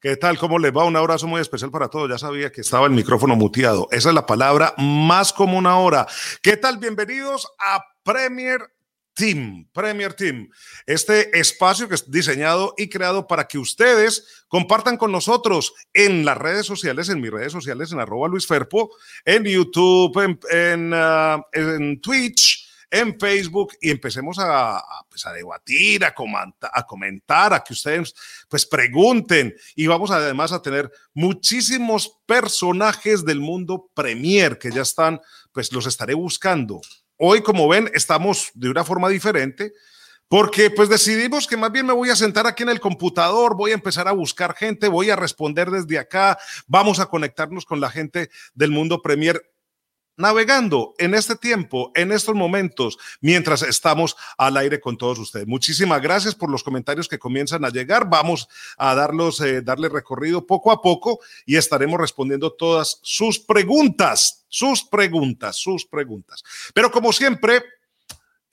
¿Qué tal? ¿Cómo les va? Un abrazo muy especial para todos. Ya sabía que estaba el micrófono muteado. Esa es la palabra más común ahora. ¿Qué tal? Bienvenidos a Premier Team, Premier Team, este espacio que es diseñado y creado para que ustedes compartan con nosotros en las redes sociales, en mis redes sociales, en arroba Luis Ferpo, en YouTube, en, en, en Twitch, en Facebook y empecemos a, a, pues a debatir, a, comenta, a comentar, a que ustedes pues pregunten y vamos además a tener muchísimos personajes del mundo Premier que ya están, pues los estaré buscando. Hoy, como ven, estamos de una forma diferente. Porque pues decidimos que más bien me voy a sentar aquí en el computador, voy a empezar a buscar gente, voy a responder desde acá, vamos a conectarnos con la gente del mundo Premier navegando en este tiempo, en estos momentos, mientras estamos al aire con todos ustedes. Muchísimas gracias por los comentarios que comienzan a llegar. Vamos a darlos, eh, darle recorrido poco a poco y estaremos respondiendo todas sus preguntas, sus preguntas, sus preguntas. Pero como siempre,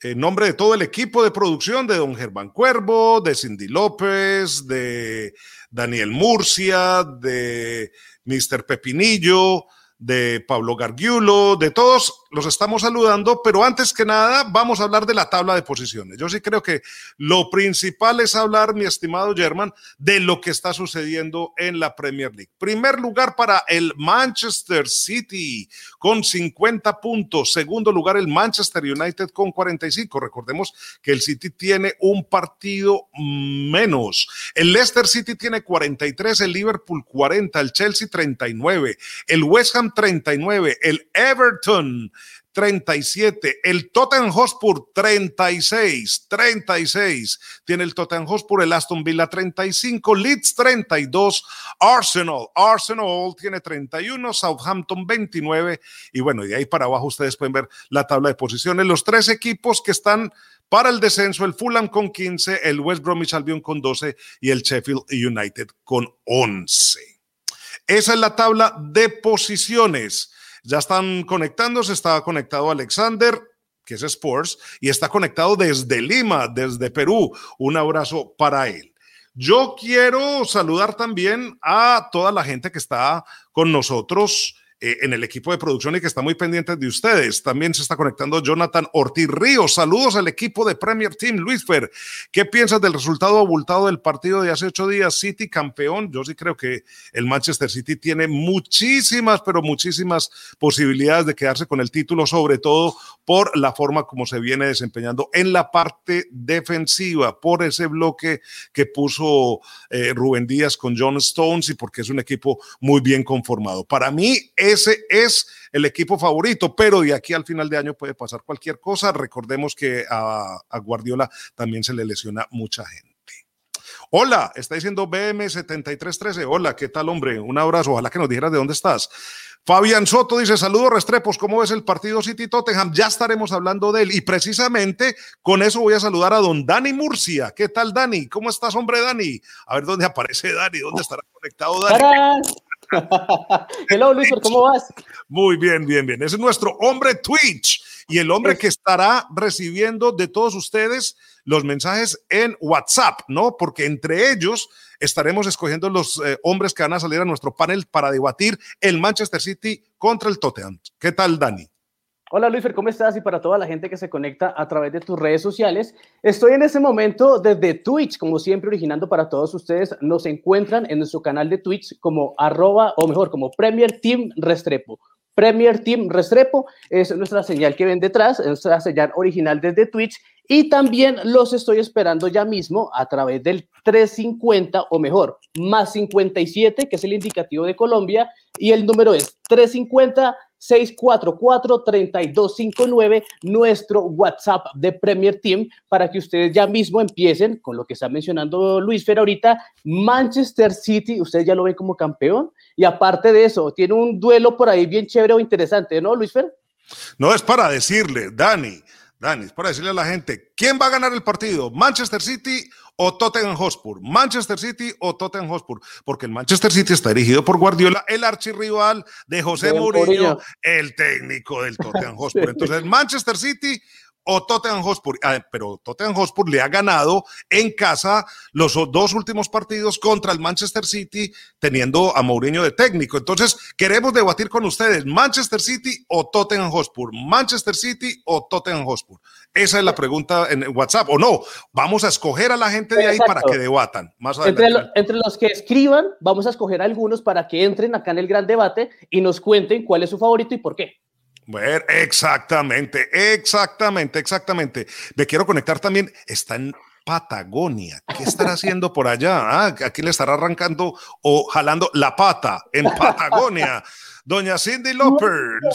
en nombre de todo el equipo de producción de don Germán Cuervo, de Cindy López, de Daniel Murcia, de Mr. Pepinillo, de Pablo Gargiulo, de todos los estamos saludando, pero antes que nada vamos a hablar de la tabla de posiciones. Yo sí creo que lo principal es hablar, mi estimado German, de lo que está sucediendo en la Premier League. Primer lugar para el Manchester City con 50 puntos. Segundo lugar el Manchester United con 45. Recordemos que el City tiene un partido menos. El Leicester City tiene 43, el Liverpool 40, el Chelsea 39, el West Ham 39, el Everton 37, el Tottenham Hotspur 36, 36, tiene el Tottenham Hotspur, el Aston Villa 35, Leeds 32, Arsenal, Arsenal tiene 31, Southampton 29 y bueno, de ahí para abajo ustedes pueden ver la tabla de posiciones, los tres equipos que están para el descenso, el Fulham con 15, el West Bromwich Albion con 12 y el Sheffield United con 11. Esa es la tabla de posiciones. Ya están conectándose, está conectado Alexander, que es Sports, y está conectado desde Lima, desde Perú. Un abrazo para él. Yo quiero saludar también a toda la gente que está con nosotros eh, en el equipo de producción y que está muy pendiente de ustedes. También se está conectando Jonathan Ortiz Ríos. Saludos al equipo de Premier Team. Luis Fer, ¿qué piensas del resultado abultado del partido de hace ocho días? City campeón. Yo sí creo que el Manchester City tiene muchísimas, pero muchísimas posibilidades de quedarse con el título, sobre todo por la forma como se viene desempeñando en la parte defensiva, por ese bloque que puso eh, Rubén Díaz con John Stones y porque es un equipo muy bien conformado. Para mí, ese es el equipo favorito, pero de aquí al final de año puede pasar cualquier cosa. Recordemos que a, a Guardiola también se le lesiona mucha gente. Hola, está diciendo BM7313. Hola, ¿qué tal, hombre? Un abrazo. Ojalá que nos dijeras de dónde estás. Fabián Soto dice: Saludos, Restrepos. ¿Cómo ves el partido City Tottenham? Ya estaremos hablando de él. Y precisamente con eso voy a saludar a don Dani Murcia. ¿Qué tal, Dani? ¿Cómo estás, hombre, Dani? A ver dónde aparece Dani, dónde estará conectado Dani. Hello, Luis, ¿cómo vas? Muy bien, bien, bien. Ese es nuestro hombre Twitch y el hombre que estará recibiendo de todos ustedes los mensajes en WhatsApp, ¿no? Porque entre ellos estaremos escogiendo los eh, hombres que van a salir a nuestro panel para debatir el Manchester City contra el Tottenham. ¿Qué tal, Dani? Hola Luis, ¿cómo estás? Y para toda la gente que se conecta a través de tus redes sociales, estoy en este momento desde Twitch, como siempre, originando para todos ustedes. Nos encuentran en nuestro canal de Twitch como arroba, o mejor, como Premier Team Restrepo. Premier Team Restrepo es nuestra señal que ven detrás, es nuestra señal original desde Twitch. Y también los estoy esperando ya mismo a través del 350 o mejor, más 57, que es el indicativo de Colombia, y el número es 350 644-3259, nuestro WhatsApp de Premier Team, para que ustedes ya mismo empiecen con lo que está mencionando Luis Fer ahorita. Manchester City, ustedes ya lo ven como campeón. Y aparte de eso, tiene un duelo por ahí bien chévere o interesante, ¿no, Luis Fer? No es para decirle, Dani, Dani, es para decirle a la gente, ¿quién va a ganar el partido? ¿Manchester City o Tottenham Hotspur? ¿Manchester City o Tottenham Hotspur? Porque el Manchester City está dirigido por Guardiola, el archirrival de José Mourinho, el técnico del Tottenham Hotspur. Entonces, Manchester City o Tottenham Hotspur. Ah, pero Tottenham Hotspur le ha ganado en casa los dos últimos partidos contra el Manchester City, teniendo a Mourinho de técnico. Entonces, queremos debatir con ustedes, Manchester City o Tottenham Hotspur, Manchester City o Tottenham Hotspur. Esa es la pregunta en WhatsApp. O no, vamos a escoger a la gente de ahí para que debatan. Más entre, entre los que escriban, vamos a escoger algunos para que entren acá en el gran debate y nos cuenten cuál es su favorito y por qué. Bueno, exactamente, exactamente, exactamente. Me quiero conectar también. Está en Patagonia. ¿Qué estará haciendo por allá? Ah, aquí le estará arrancando o jalando la pata en Patagonia. Doña Cindy López.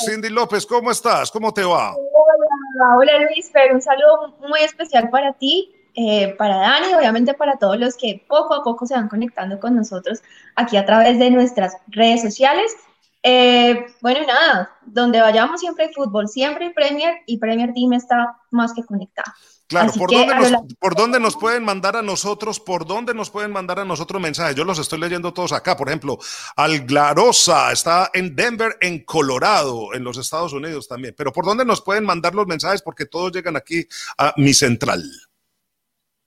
Cindy López, ¿cómo estás? ¿Cómo te va? Hola, Luis, pero un saludo muy especial para ti, eh, para Dani, obviamente para todos los que poco a poco se van conectando con nosotros aquí a través de nuestras redes sociales. Eh, bueno, nada, donde vayamos siempre hay fútbol, siempre hay Premier y Premier Team está más que conectado. Claro, ¿por dónde, nos, ¿por dónde, nos, pueden mandar a nosotros? ¿Por dónde nos pueden mandar a nosotros mensajes? Yo los estoy leyendo todos acá. Por ejemplo, Alglarosa está en Denver, en Colorado, en los Estados Unidos también. Pero ¿por dónde nos pueden mandar los mensajes? Porque todos llegan aquí a mi central.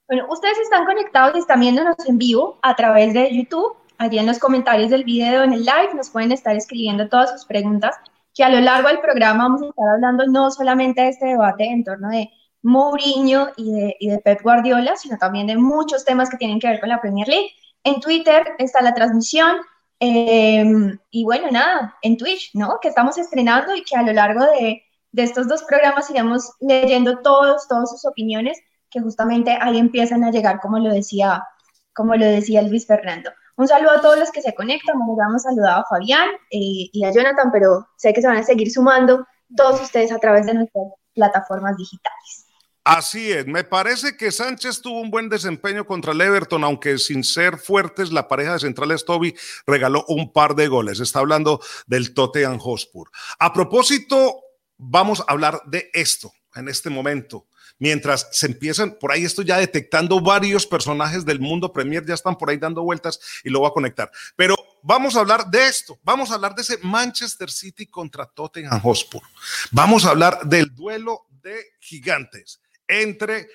Bueno, ustedes están conectados y están viéndonos en vivo a través de YouTube. Allí en los comentarios del video, en el live, nos pueden estar escribiendo todas sus preguntas, que a lo largo del programa vamos a estar hablando no solamente de este debate en torno de Mourinho y de, y de Pep Guardiola, sino también de muchos temas que tienen que ver con la Premier League. En Twitter está la transmisión, em, y bueno, nada, en Twitch, ¿no? Que estamos estrenando y que a lo largo de, de, estos dos programas iremos leyendo todos, todas sus opiniones, que justamente ahí empiezan a llegar, como lo decía, como lo decía Luis Fernando. Un saludo a todos los que se conectan, nos hemos saludado a Fabián eh, y a Jonathan, pero sé que se van a seguir sumando todos ustedes a través de nuestras plataformas digitales. Así es, me parece que Sánchez tuvo un buen desempeño contra el Everton, aunque sin ser fuertes, la pareja de centrales Toby regaló un par de goles. Está hablando del Tottenham Hotspur. A propósito, vamos a hablar de esto en este momento. Mientras se empiezan, por ahí estoy ya detectando varios personajes del mundo Premier, ya están por ahí dando vueltas y lo voy a conectar. Pero vamos a hablar de esto, vamos a hablar de ese Manchester City contra Tottenham Hotspur. Vamos a hablar del duelo de gigantes entre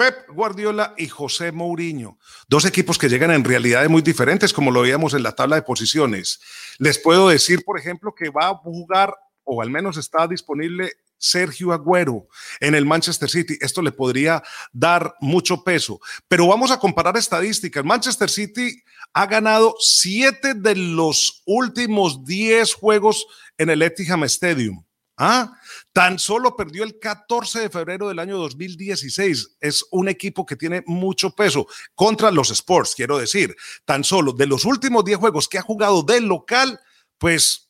Pep Guardiola y José Mourinho, dos equipos que llegan en realidades muy diferentes, como lo veíamos en la tabla de posiciones. Les puedo decir, por ejemplo, que va a jugar, o al menos está disponible, Sergio Agüero en el Manchester City. Esto le podría dar mucho peso. Pero vamos a comparar estadísticas. Manchester City ha ganado siete de los últimos diez juegos en el Etihad Stadium. ¿Ah? Tan solo perdió el 14 de febrero del año 2016. Es un equipo que tiene mucho peso contra los Sports, quiero decir. Tan solo de los últimos 10 juegos que ha jugado del local, pues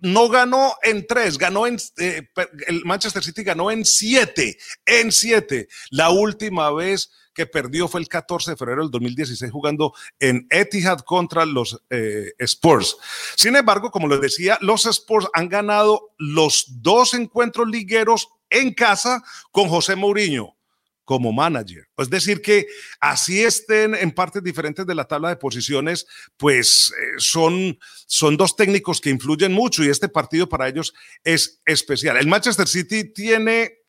no ganó en tres, ganó en eh, el Manchester City ganó en siete, en siete. La última vez que perdió fue el 14 de febrero del 2016 jugando en Etihad contra los eh, Spurs. Sin embargo, como les decía, los Spurs han ganado los dos encuentros ligueros en casa con José Mourinho como manager. Es decir, que así estén en partes diferentes de la tabla de posiciones, pues eh, son, son dos técnicos que influyen mucho y este partido para ellos es especial. El Manchester City tiene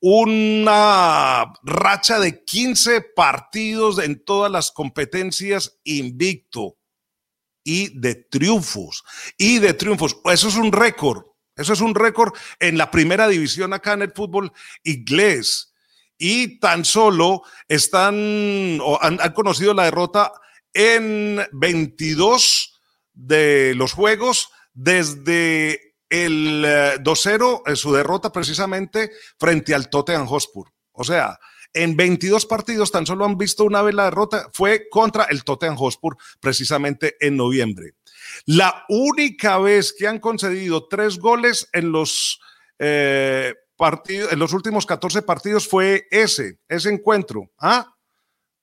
una racha de 15 partidos en todas las competencias invicto y de triunfos, y de triunfos. Eso es un récord, eso es un récord en la primera división acá en el fútbol inglés. Y tan solo están o han, conocido la derrota en 22 de los juegos desde el 2-0 eh, en su derrota precisamente frente al Tottenham Hotspur. O sea, en 22 partidos tan solo han visto una vez la derrota, fue contra el Tottenham Hotspur precisamente en noviembre. La única vez que han concedido tres goles en los eh, partidos, en los últimos 14 partidos fue ese, ese encuentro. ¿ah?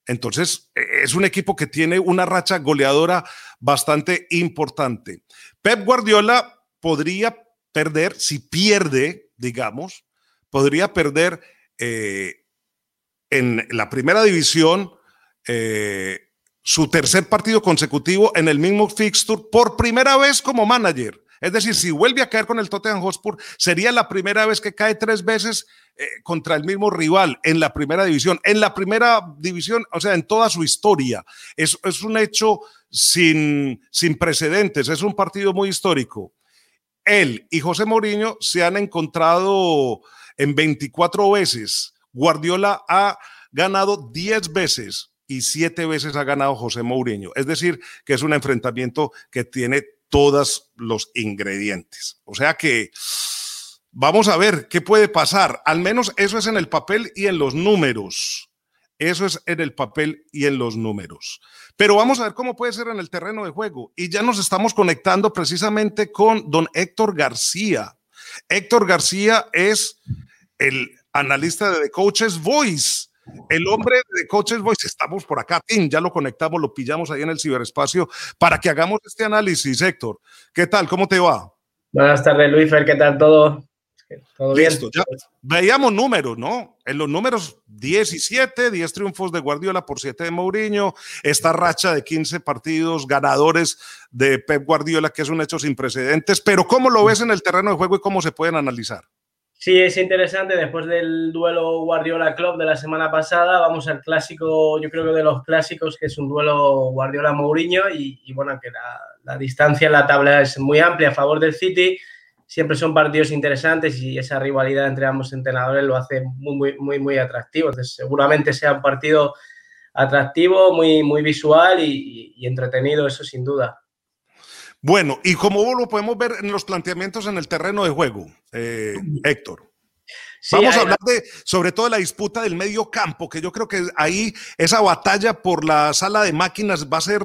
Entonces, e, es un equipo que tiene una racha goleadora bastante importante. Pep Guardiola podría perder, si pierde, digamos, podría perder eh, en la primera división eh, su tercer partido consecutivo en el mismo fixture por primera vez como manager. Es decir, si vuelve a caer con el Tottenham Hotspur, sería la primera vez que cae tres veces eh, contra el mismo rival en la primera división. En la primera división, o sea, en toda su historia. Es, es un hecho sin, sin precedentes, es un partido muy histórico. Él y José Mourinho se han encontrado en 24 veces. Guardiola ha ganado 10 veces y 7 veces ha ganado José Mourinho. Es decir, que es un enfrentamiento que tiene todos los ingredientes. O sea que vamos a ver qué puede pasar. Al menos eso es en el papel y en los números. Eso es en el papel y en los números. Pero vamos a ver cómo puede ser en el terreno de juego. Y ya nos estamos conectando precisamente con don Héctor García. Héctor García es el analista de The Coaches Voice. El hombre de Coaches Voice, estamos por acá, ya lo conectamos, lo pillamos ahí en el ciberespacio para que hagamos este análisis, Héctor. ¿Qué tal? ¿Cómo te va? Buenas tardes, Luis, ¿qué tal todo? ¿Todo bien? veíamos números, ¿no? En los números 17, 10 triunfos de Guardiola por 7 de Mourinho, esta racha de 15 partidos ganadores de Pep Guardiola, que es un hecho sin precedentes, pero ¿cómo lo ves en el terreno de juego y cómo se pueden analizar? Sí, es interesante. Después del duelo Guardiola Club de la semana pasada, vamos al clásico, yo creo que de los clásicos, que es un duelo Guardiola-Mourinho. Y, bueno, que la, la, distancia en la tabla es muy amplia a favor del City. Siempre son partidos interesantes y esa rivalidad entre ambos entrenadores lo hace muy, muy, muy, muy atractivo. Entonces, seguramente sea un partido atractivo, muy, muy visual y entretenido, eso sin duda. Bueno, y como lo podemos ver en los planteamientos en el terreno de juego, eh, Héctor. Vamos a hablar de, sobre todo de la disputa del medio campo, que yo creo que ahí esa batalla por la sala de máquinas va a ser,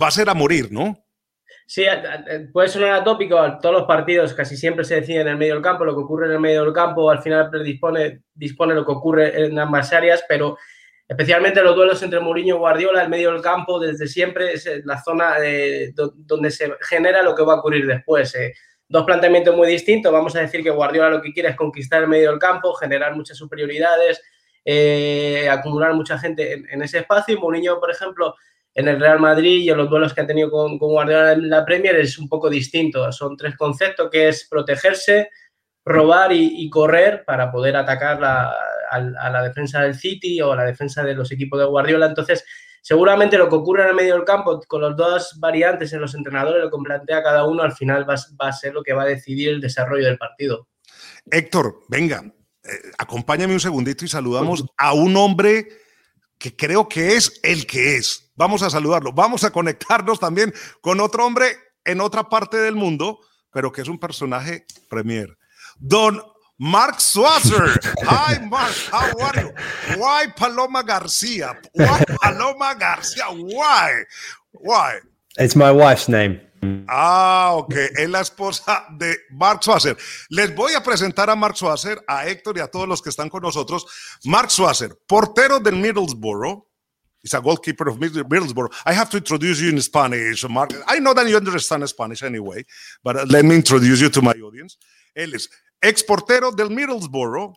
va a, ser a morir, ¿no? Sí, puede sonar atópico, todos los partidos casi siempre se decide en el medio del campo, lo que ocurre en el medio del campo al final predispone dispone lo que ocurre en ambas áreas, pero especialmente los duelos entre Mourinho y Guardiola, el medio del campo, desde siempre es la zona de, donde se genera lo que va a ocurrir después. Eh. Dos planteamientos muy distintos. Vamos a decir que Guardiola lo que quiere es conquistar el medio del campo, generar muchas superioridades, eh, acumular mucha gente en, ese espacio. Y Mourinho, por ejemplo, en el Real Madrid y en los duelos que ha tenido con, con Guardiola en la Premier es un poco distinto. Son tres conceptos que es protegerse, robar y, correr para poder atacar a, la defensa del City o a la defensa de los equipos de Guardiola. Entonces, seguramente lo que ocurre en el medio del campo, con las dos variantes en los entrenadores, lo que plantea cada uno, al final va, a ser lo que va a decidir el desarrollo del partido. Héctor, venga, eh, acompáñame un segundito y saludamos a un hombre que creo que es el que es. Vamos a saludarlo. Vamos a conectarnos también con otro hombre en otra parte del mundo, pero que es un personaje premier. Don Mark Swasser. Hi, Mark. How are you? Why Paloma Garcia? Why Paloma Garcia? Why? Why? It's my wife's name. Ah, ok. Es la esposa de Mark Swasser. Les voy a presentar a Mark Swasser, a Héctor y a todos los que están con nosotros. Mark Swasser, portero del Middlesbrough. He's a goalkeeper of Middlesbrough. I have to introduce you in Spanish, Mark. I know that you understand Spanish anyway, but let me introduce you to my audience. Él es exportero del Middlesbrough,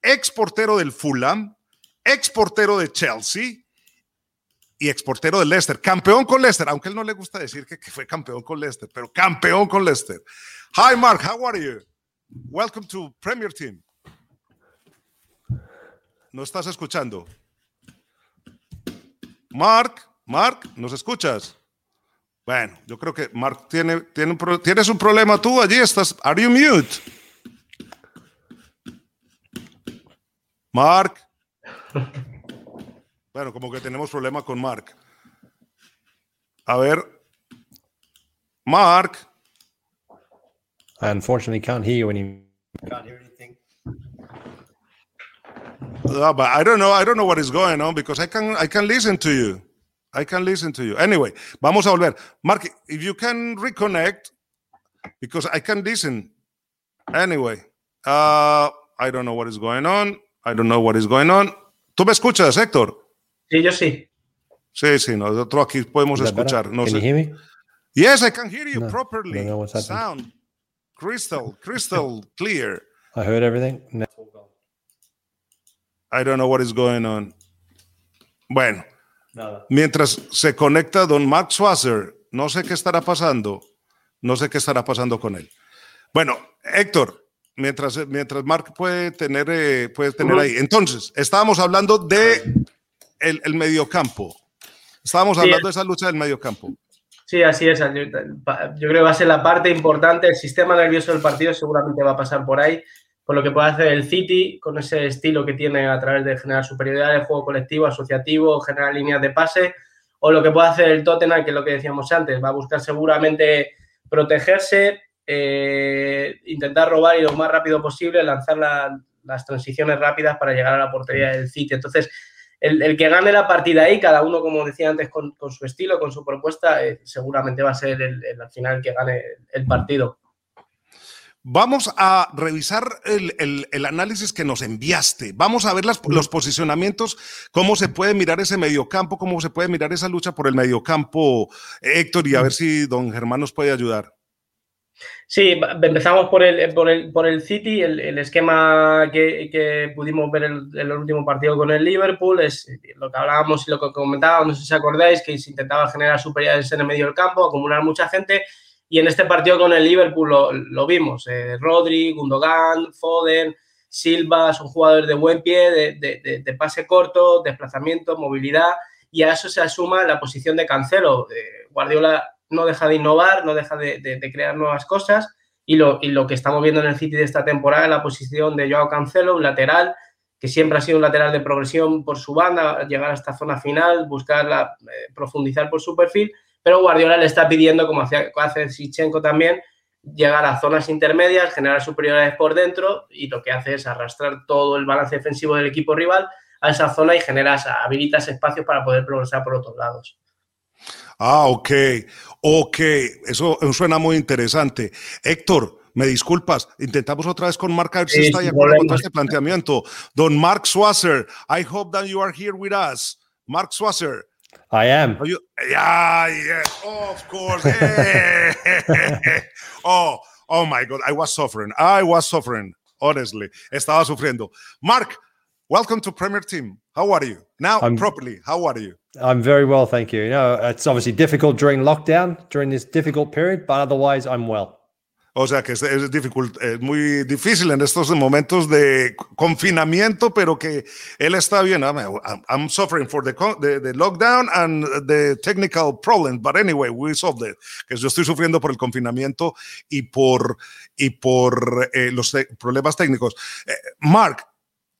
exportero del Fulham, exportero de Chelsea y exportero de Leicester. Campeón con Leicester, aunque él no le gusta decir que, fue campeón con Leicester, pero campeón con Leicester. Hi, Mark, how are you? Welcome to Premier Team. ¿No estás escuchando? Mark, Mark, ¿nos escuchas? Bueno, yo creo que Mark tiene, tiene tienes un problema tú allí, estás, are you mute? Mark. Bueno, como que tenemos problema con Mark. A ver. Mark. I unfortunately can't hear you any. Can't hear anything. Uh, but I don't know. I don't know what is going on because I can I can listen to you. I can listen to you. Anyway, vamos a volver. Mark, if you can reconnect, because I can listen. Anyway, uh, I don't know what is going on. I don't know what is going on. ¿Tú me escuchas, Héctor? Sí, yo sí. Sí, sí, nosotros aquí podemos escuchar. No Can sé. you hear me? Yes, I can hear you No, properly. Sound crystal, crystal clear. I heard everything. No. I don't know what is going on. Bueno, Nada. mientras se conecta don Mark Swasser, no sé qué estará pasando. No sé qué estará pasando con él. Bueno, Héctor, mientras, mientras Mark puede tener, eh, puede tener ahí. Entonces, estábamos hablando de el, el mediocampo. Estábamos hablando de esa lucha del mediocampo. Sí, así es. Yo, yo, creo que va a ser la parte importante. El sistema nervioso del partido seguramente va a pasar por ahí, por lo que puede hacer el City con ese estilo que tiene a través de generar superioridad de juego colectivo, asociativo, generar líneas de pase, o lo que puede hacer el Tottenham, que es lo que decíamos antes, va a buscar seguramente protegerse, eh, intentar robar y lo más rápido posible, lanzar la, las transiciones rápidas para llegar a la portería del City. Entonces, el, que gane la partida ahí, cada uno, como decía antes, con, su estilo, con su propuesta, eh, seguramente va a ser el, al final que gane el partido. Vamos a revisar el, análisis que nos enviaste. Vamos a ver los posicionamientos, cómo se puede mirar ese mediocampo, cómo se puede mirar esa lucha por el mediocampo, Héctor, y a ver si don Germán nos puede ayudar. Sí, empezamos por el, por el, por el City, el, el esquema que, que, pudimos ver en el, el, último partido con el Liverpool, es lo que hablábamos y lo que comentábamos, no sé si acordáis, que se intentaba generar superioridades en el medio del campo, acumular mucha gente, y en este partido con el Liverpool lo, lo vimos, eh, Rodri, Gundogan, Foden, Silva, son jugadores de buen pie, de, de, de, de, pase corto, desplazamiento, movilidad, y a eso se asuma la posición de Cancelo. Eh, Guardiola no deja de innovar, no deja de, crear nuevas cosas. Y lo, y lo, que estamos viendo en el City de esta temporada la posición de Joao Cancelo, un lateral que siempre ha sido un lateral de progresión por su banda, llegar a esta zona final, buscar eh, profundizar por su perfil, pero Guardiola le está pidiendo, como hace, hace Sichenko también, llegar a zonas intermedias, generar superioridades por dentro y lo que hace es arrastrar todo el balance defensivo del equipo rival a esa zona y generas, habilitas espacios para poder progresar por otros lados. Ah, ok, ok, eso suena muy interesante. Héctor, me disculpas, intentamos otra vez con Mark a ver si está de acuerdo con este planteamiento. Don Mark Swasser, I hope that you are here with us. Mark Swasser. I am. You, yeah, yeah, of course. oh, oh my God, I was suffering. I was suffering, honestly. Estaba sufriendo. Mark, welcome to Premier Team. How are you? Now, I'm, properly, how are you? I'm very well, thank you. You know, it's obviously difficult during lockdown, during this difficult period, but otherwise I'm well. O sea que es, es, difficult, es, muy difícil en estos momentos de confinamiento, pero que él está bien. I'm, I'm suffering for the, the, the, lockdown and the technical problems, but anyway, we solved it. Que yo estoy sufriendo por el confinamiento y por, y por eh, los problemas técnicos. Eh, Mark,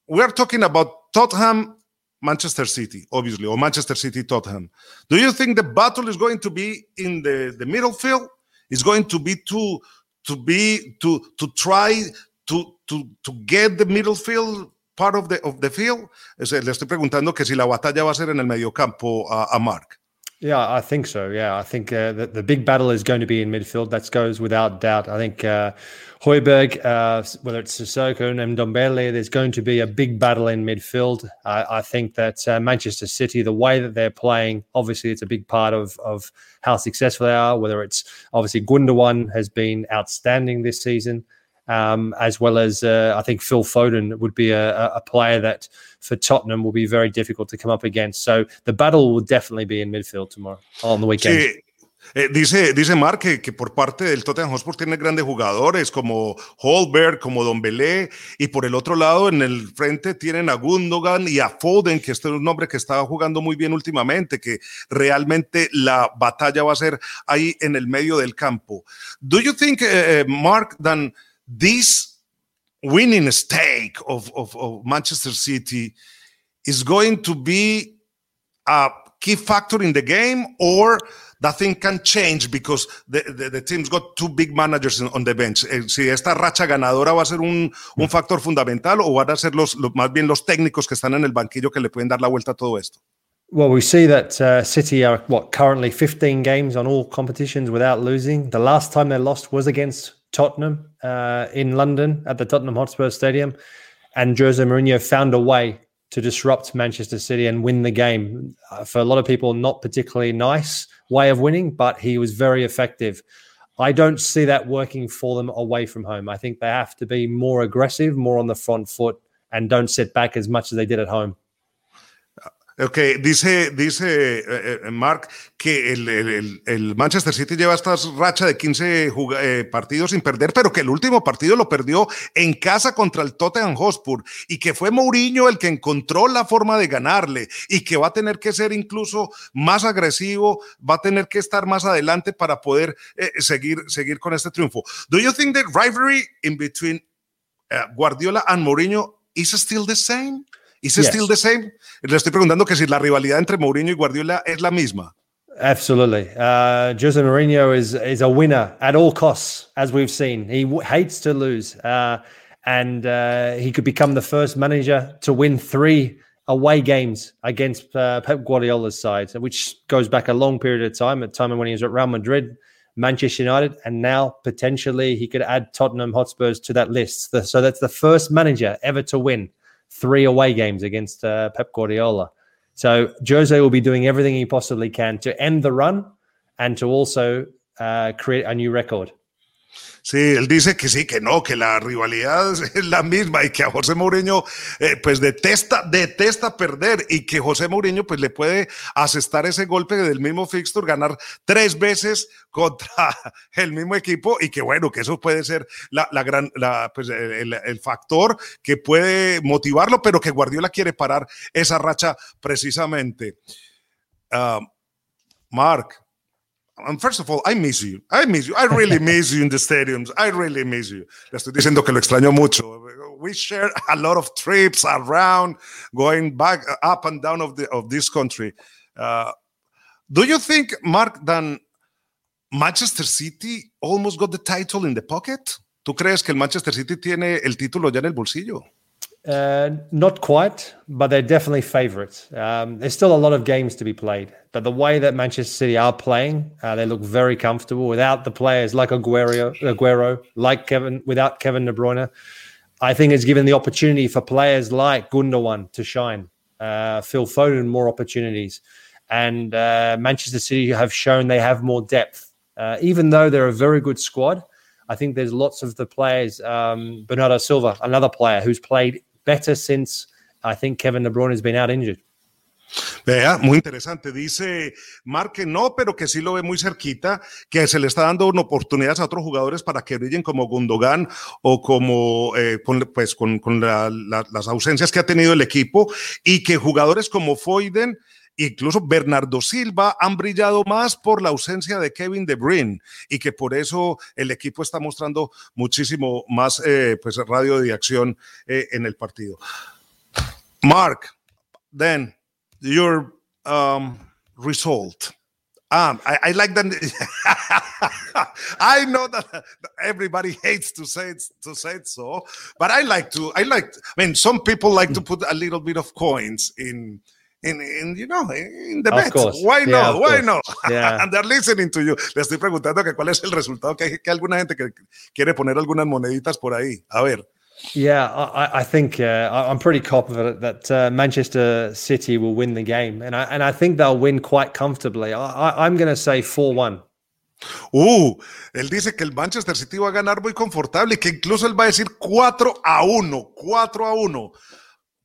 we are talking about Tottenham Manchester City, obviously, or Manchester City Tottenham. Do you think the battle is going to be in the, the middle field? Is going to be to to be to to try to to to get the middle field part of the of the field? Le estoy preguntando que si la batalla va a ser en el mediocampo a, a Mark. Yeah, I think so. Yeah, I think uh, the, the big battle is going to be in midfield. That goes without doubt. I think uh, Hoiberg, uh, whether it's Sissoko and Ndombele, there's going to be a big battle in midfield. I think that uh, Manchester City, the way that they're playing, obviously it's a big part of of how successful they are. Whether it's obviously Gundogan has been outstanding this season. Um, as well as uh, I think Phil Foden would be a, a, player that for Tottenham will be very difficult to come up against. So the battle will definitely be in midfield tomorrow on the weekend. Eh, dice, dice Mark que, que, por parte del Tottenham Hotspur tiene grandes jugadores como Holberg, como Don Belé, y por el otro lado, en el frente tienen a Gundogan y a Foden, que este es un nombre que estaba jugando muy bien últimamente, que realmente la batalla va a ser ahí en el medio del campo. Do you think, uh, Mark, that this winning stake of, of, of Manchester City is going to be a key factor in the game or that thing can change because the, the, the, team's got two big managers on the bench. Eh, si esta racha ganadora va a ser un, un factor fundamental o van a ser los, los, más bien los técnicos que están en el banquillo que le pueden dar la vuelta a todo esto. Well, we see that uh, City are what currently 15 games on all competitions without losing. The last time they lost was against Tottenham uh, in London at the Tottenham Hotspur Stadium, and Jose Mourinho found a way to disrupt Manchester City and win the game. Uh, for a lot of people, not particularly nice way of winning, but he was very effective. I don't see that working for them away from home. I think they have to be more aggressive, more on the front foot, and don't sit back as much as they did at home. Ok, dice, dice eh, eh, Mark que el, el, el, Manchester City lleva esta racha de 15 eh, partidos sin perder, pero que el último partido lo perdió en casa contra el Tottenham Hotspur y que fue Mourinho el que encontró la forma de ganarle y que va a tener que ser incluso más agresivo, va a tener que estar más adelante para poder eh, seguir, seguir con este triunfo. Do you think the rivalry in between uh, Guardiola and Mourinho is still the same? Is it yes. still the same? Le estoy preguntando que si la rivalidad entre Mourinho y Guardiola es la misma. Absolutely. Uh, Jose Mourinho is is a winner at all costs, as we've seen. He hates to lose, uh, and uh, he could become the first manager to win three away games against uh, Pep Guardiola's side, which goes back a long period of time. At time when he was at Real Madrid, Manchester United, and now potentially he could add Tottenham Hotspurs to that list. So that's the first manager ever to win three away games against uh, Pep Guardiola. So Jose will be doing everything he possibly can to end the run and to also uh, create a new record. Sí, él dice que sí, que no, que la rivalidad es la misma y que a José Mourinho eh, pues detesta, detesta perder y que José Mourinho pues le puede asestar ese golpe del mismo fixture, ganar tres veces contra el mismo equipo y que bueno, que eso puede ser la, gran, la, pues el, factor que puede motivarlo, pero que Guardiola quiere parar esa racha precisamente. Uh, Mark, And first of all, I miss you. I miss you. I really miss you in the stadiums. I really miss you. Le estoy diciendo que lo extraño mucho. We share a lot of trips around, going back, up and down of the of this country. Uh, do you think, Mark, that Manchester City almost got the title in the pocket? ¿Tú crees que el Manchester City tiene el título ya en el bolsillo? Uh, not quite, but they're definitely favourites. Um, there's still a lot of games to be played, but the way that Manchester City are playing, uh, they look very comfortable without the players like Aguero, Aguero, like Kevin, without Kevin De Bruyne. I think it's given the opportunity for players like Gundogan to shine, uh, Phil Foden more opportunities, and uh, Manchester City have shown they have more depth. Uh, even though they're a very good squad, I think there's lots of the players. Um, Bernardo Silva, another player who's played better since I think Kevin De has been out injured. Vea, muy interesante. Dice Mark que no, pero que sí lo ve muy cerquita, que se le está dando oportunidades a otros jugadores para que brillen como Gundogan o como eh, con, pues, con, con la, la, las ausencias que ha tenido el equipo y que jugadores como Foyden incluso Bernardo Silva han brillado más por la ausencia de Kevin De Bruyne y que por eso el equipo está mostrando muchísimo más eh, pues radio de acción eh, en el partido. Mark, then your um, result. Um, I, like that. I know that everybody hates to say to say it so, but I like to. I like. I mean, some people like to put a little bit of coins in in, in you know, in the bet. Why yeah, not? Why not? Yeah. and they're listening to you. Le estoy preguntando que cuál es el resultado que hay que alguna gente que quiere poner algunas moneditas por ahí. A ver. Yeah, I, I think uh, I'm pretty confident that uh, Manchester City will win the game, and I and I think they'll win quite comfortably. I, I'm going to say four one. Uh, él dice que el Manchester City va a ganar muy confortable y que incluso él va a decir 4 a 1, 4 a 1.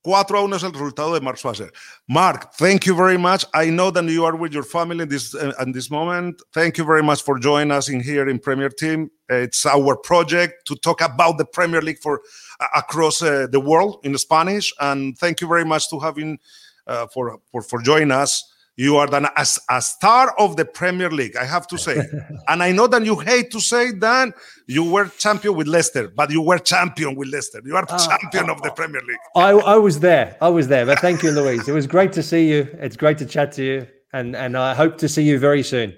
4 a 1 es el resultado de Mark Schwarzer. Mark, thank you very much. I know that you are with your family in this in this moment. Thank you very much for joining us in here in Premier Team. It's our project to talk about the Premier League for uh, across uh, the world in Spanish. And thank you very much to having uh, for, for for joining us. You are then a, a star of the Premier League, I have to say. and I know that you hate to say that you were champion with Leicester, but you were champion with Leicester. You are uh, champion uh, of the Premier League. I, I was there. I was there. But thank you, Louise. It was great to see you. It's great to chat to you. And, and I hope to see you very soon.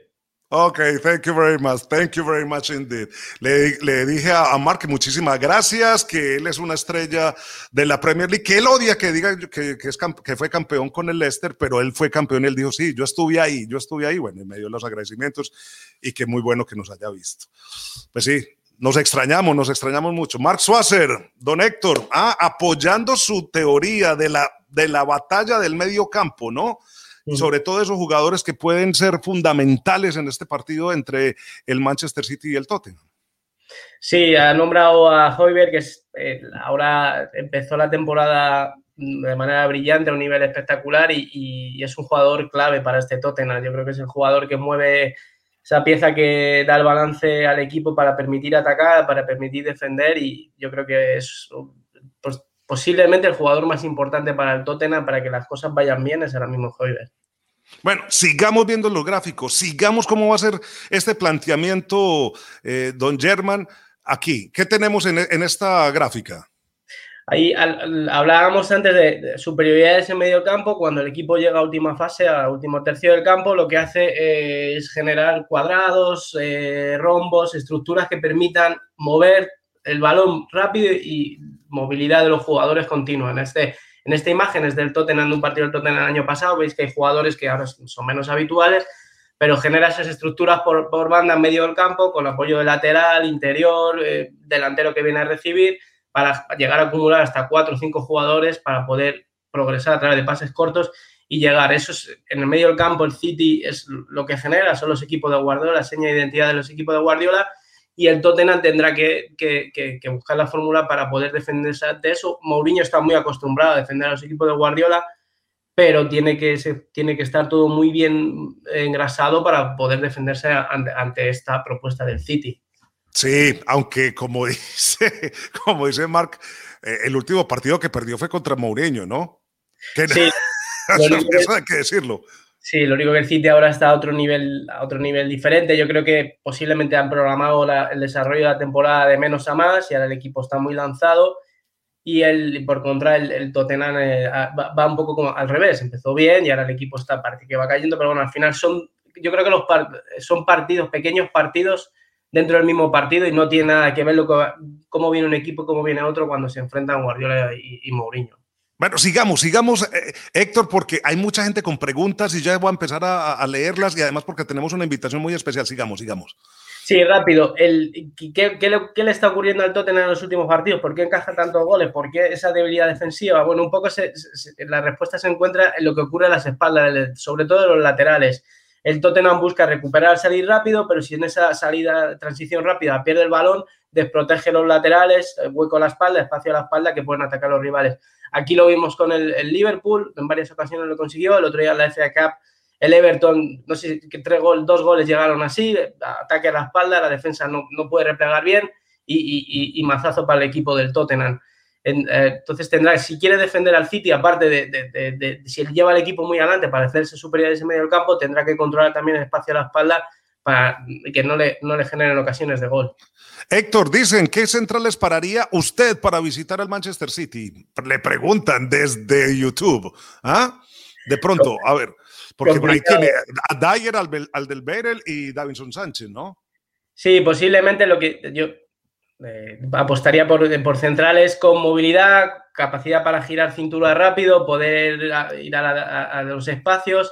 Ok, thank you very much. Thank you very much indeed. Le, le dije a, Mark muchísimas gracias, que él es una estrella de la Premier League, que él odia que diga que, que, fue campeón con el Leicester, pero él fue campeón y él dijo, sí, yo estuve ahí, yo estuve ahí, bueno, en medio de los agradecimientos y que muy bueno que nos haya visto. Pues sí, nos extrañamos, nos extrañamos mucho. Mark Swasser, don Héctor, ah, apoyando su teoría de la, de la batalla del medio campo, ¿no? Sobre todo esos jugadores que pueden ser fundamentales en este partido entre el Manchester City y el Tottenham. Sí, ha nombrado a Hoiberg, que es, eh, ahora empezó la temporada de manera brillante a un nivel espectacular y, es un jugador clave para este Tottenham. Yo creo que es el jugador que mueve esa pieza que da el balance al equipo para permitir atacar, para permitir defender y yo creo que es posiblemente el jugador más importante para el Tottenham para que las cosas vayan bien es ahora mismo Hoiberg. Bueno, sigamos viendo los gráficos, sigamos cómo va a ser este planteamiento, eh, don German, aquí. ¿Qué tenemos en, esta gráfica? Ahí hablábamos antes de, superioridades en medio campo. Cuando el equipo llega a última fase, a último tercio del campo, lo que hace eh, es generar cuadrados, eh, rombos, estructuras que permitan mover el balón rápido y movilidad de los jugadores continua. En, este, en esta imagen es del Tottenham, de un partido del Tottenham el año pasado. Veis que hay jugadores que ahora son menos habituales, pero genera esas estructuras por, banda en medio del campo con apoyo de lateral, interior, eh, delantero que viene a recibir para llegar a acumular hasta cuatro o cinco jugadores para poder progresar a través de pases cortos y llegar. Eso es, en el medio del campo, el City es lo que genera, son los equipos de Guardiola, la seña de identidad de los equipos de Guardiola, y el Tottenham tendrá que, buscar la fórmula para poder defenderse de eso. Mourinho está muy acostumbrado a defender a los equipos de Guardiola, pero tiene que, tiene que estar todo muy bien engrasado para poder defenderse ante esta propuesta del City. Sí, aunque como dice, como dice Mark, eh, el último partido que perdió fue contra Mourinho, ¿no? sí. eso, hay que decirlo. Sí, lo único que el City ahora está a otro nivel, a otro nivel diferente. Yo creo que posiblemente han programado el desarrollo de la temporada de menos a más y ahora el equipo está muy lanzado. Y el, por contra, el, Tottenham eh, va, un poco al revés. Empezó bien y ahora el equipo está, parece que va cayendo, pero bueno, al final son, yo creo que los son partidos, pequeños partidos dentro del mismo partido y no tiene nada que ver lo que, cómo viene un equipo y cómo viene otro cuando se enfrentan Guardiola y, Mourinho. Bueno, sigamos, sigamos, eh, Héctor, porque hay mucha gente con preguntas y ya voy a empezar a, leerlas y además porque tenemos una invitación muy especial. Sigamos, sigamos. Sí, rápido. ¿qué, le, está ocurriendo al Tottenham en los últimos partidos? ¿Por qué encaja tantos goles? ¿Por qué esa debilidad defensiva? Bueno, un poco la respuesta se encuentra en lo que ocurre a las espaldas, sobre todo en los laterales el Tottenham busca recuperar, salir rápido, pero si en esa salida, transición rápida, pierde el balón, desprotege los laterales, hueco a la espalda, espacio a la espalda que pueden atacar los rivales. Aquí lo vimos con el, Liverpool, en varias ocasiones lo consiguió, el otro día la FA Cup, el Everton, no sé, que tres gol, dos goles llegaron así, ataque a la espalda, la defensa no, puede replegar bien y, mazazo para el equipo del Tottenham. Eh, entonces tendrá, si quiere defender al City, aparte de, si él lleva el equipo muy adelante para hacerse superior en ese medio del campo, tendrá que controlar también el espacio a la espalda para que no le, no le generen ocasiones de gol. Héctor, dicen, ¿qué centrales pararía usted para visitar al Manchester City? Le preguntan desde YouTube. ¿Ah? De pronto, a ver, porque por ahí tiene a Dyer, al, al del Berel y Davinson Sánchez, ¿no? Sí, posiblemente lo que yo eh, apostaría por, por, centrales con movilidad, capacidad para girar cintura rápido, poder ir a, los espacios.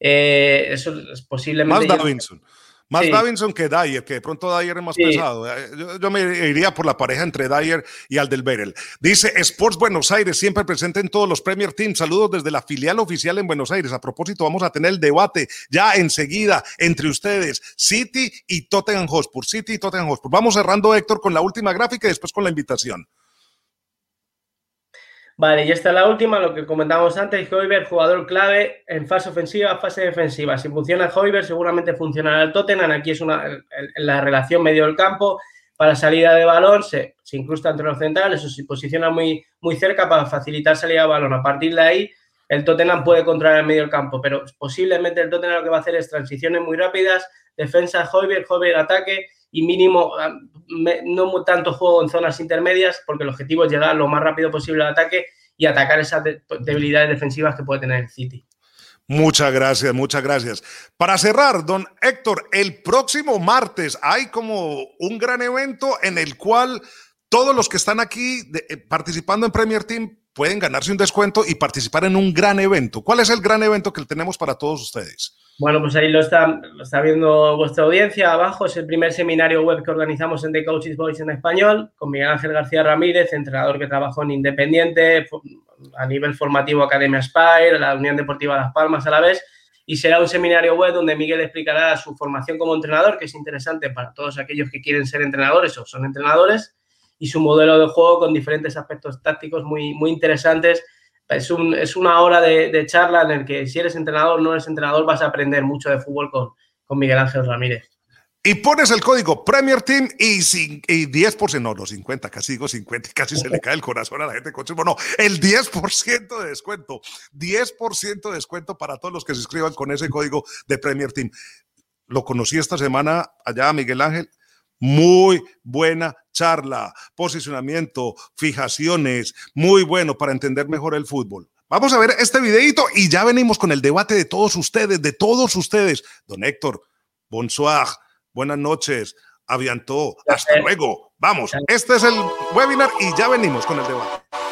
Eh, eso es posiblemente. Más Davinson. Más Davinson que Dyer, que de pronto Dyer es más pesado. Eh, yo, me iría por la pareja entre Dyer y Aldelberel. Dice Sports Buenos Aires, siempre presente en todos los Premier Teams. Saludos desde la filial oficial en Buenos Aires. A propósito, vamos a tener el debate ya enseguida entre ustedes, City y Tottenham Hotspur. City y Tottenham Hotspur. Vamos cerrando, Héctor, con la última gráfica y después con la invitación. Vale, y esta es la última, lo que comentábamos antes, Hoiberg, jugador clave en fase ofensiva, fase defensiva. Si funciona Hoiberg, seguramente funcionará el Tottenham. Aquí es una, la relación medio del campo para salida de balón, se, se, incrusta entre los centrales o se posiciona muy, muy cerca para facilitar salida de balón. A partir de ahí, el Tottenham puede controlar el medio del campo, pero posiblemente el Tottenham lo que va a hacer es transiciones muy rápidas, defensa Hoiberg, Hoiberg ataque y mínimo, ah, no tanto juego en zonas intermedias, porque el objetivo es llegar lo más rápido posible al ataque y atacar esas debilidades defensivas que puede tener el City. Muchas gracias, muchas gracias. Para cerrar, don Héctor, el próximo martes hay como un gran evento en el cual todos los que están aquí eh, participando en Premier Team pueden ganarse un descuento y participar en un gran evento. ¿Cuál es el gran evento que tenemos para todos ustedes? Bueno, pues ahí lo está, está viendo vuestra audiencia. Abajo es el primer seminario web que organizamos en The Coaches Voice en español, con Miguel Ángel García Ramírez, entrenador que trabajó en Independiente, a nivel formativo Academia Spire, la Unión Deportiva Las Palmas a la vez. Y será un seminario web donde Miguel explicará su formación como entrenador, que es interesante para todos aquellos que quieren ser entrenadores o son entrenadores, y su modelo de juego con diferentes aspectos tácticos muy, muy interesantes es, un, es una hora de, charla en el que si eres entrenador o no eres entrenador vas a aprender mucho de fútbol con, con Miguel Ángel Ramírez. Y pones el código Premier Team y, y 10%, no, no, 50, casi digo 50, casi se le cae el corazón a la gente coches. Bueno, el 10% de descuento, 10% de descuento para todos los que se inscriban con ese código de Premier Team. Lo conocí esta semana allá, Miguel Ángel. Muy buena charla, posicionamiento, fijaciones, muy bueno para entender mejor el fútbol. Vamos a ver este videito y ya venimos con el debate de todos ustedes, de todos ustedes. Don Héctor, bonsoir, buenas noches, aviantó, hasta luego. Vamos, este es el webinar y ya venimos con el debate.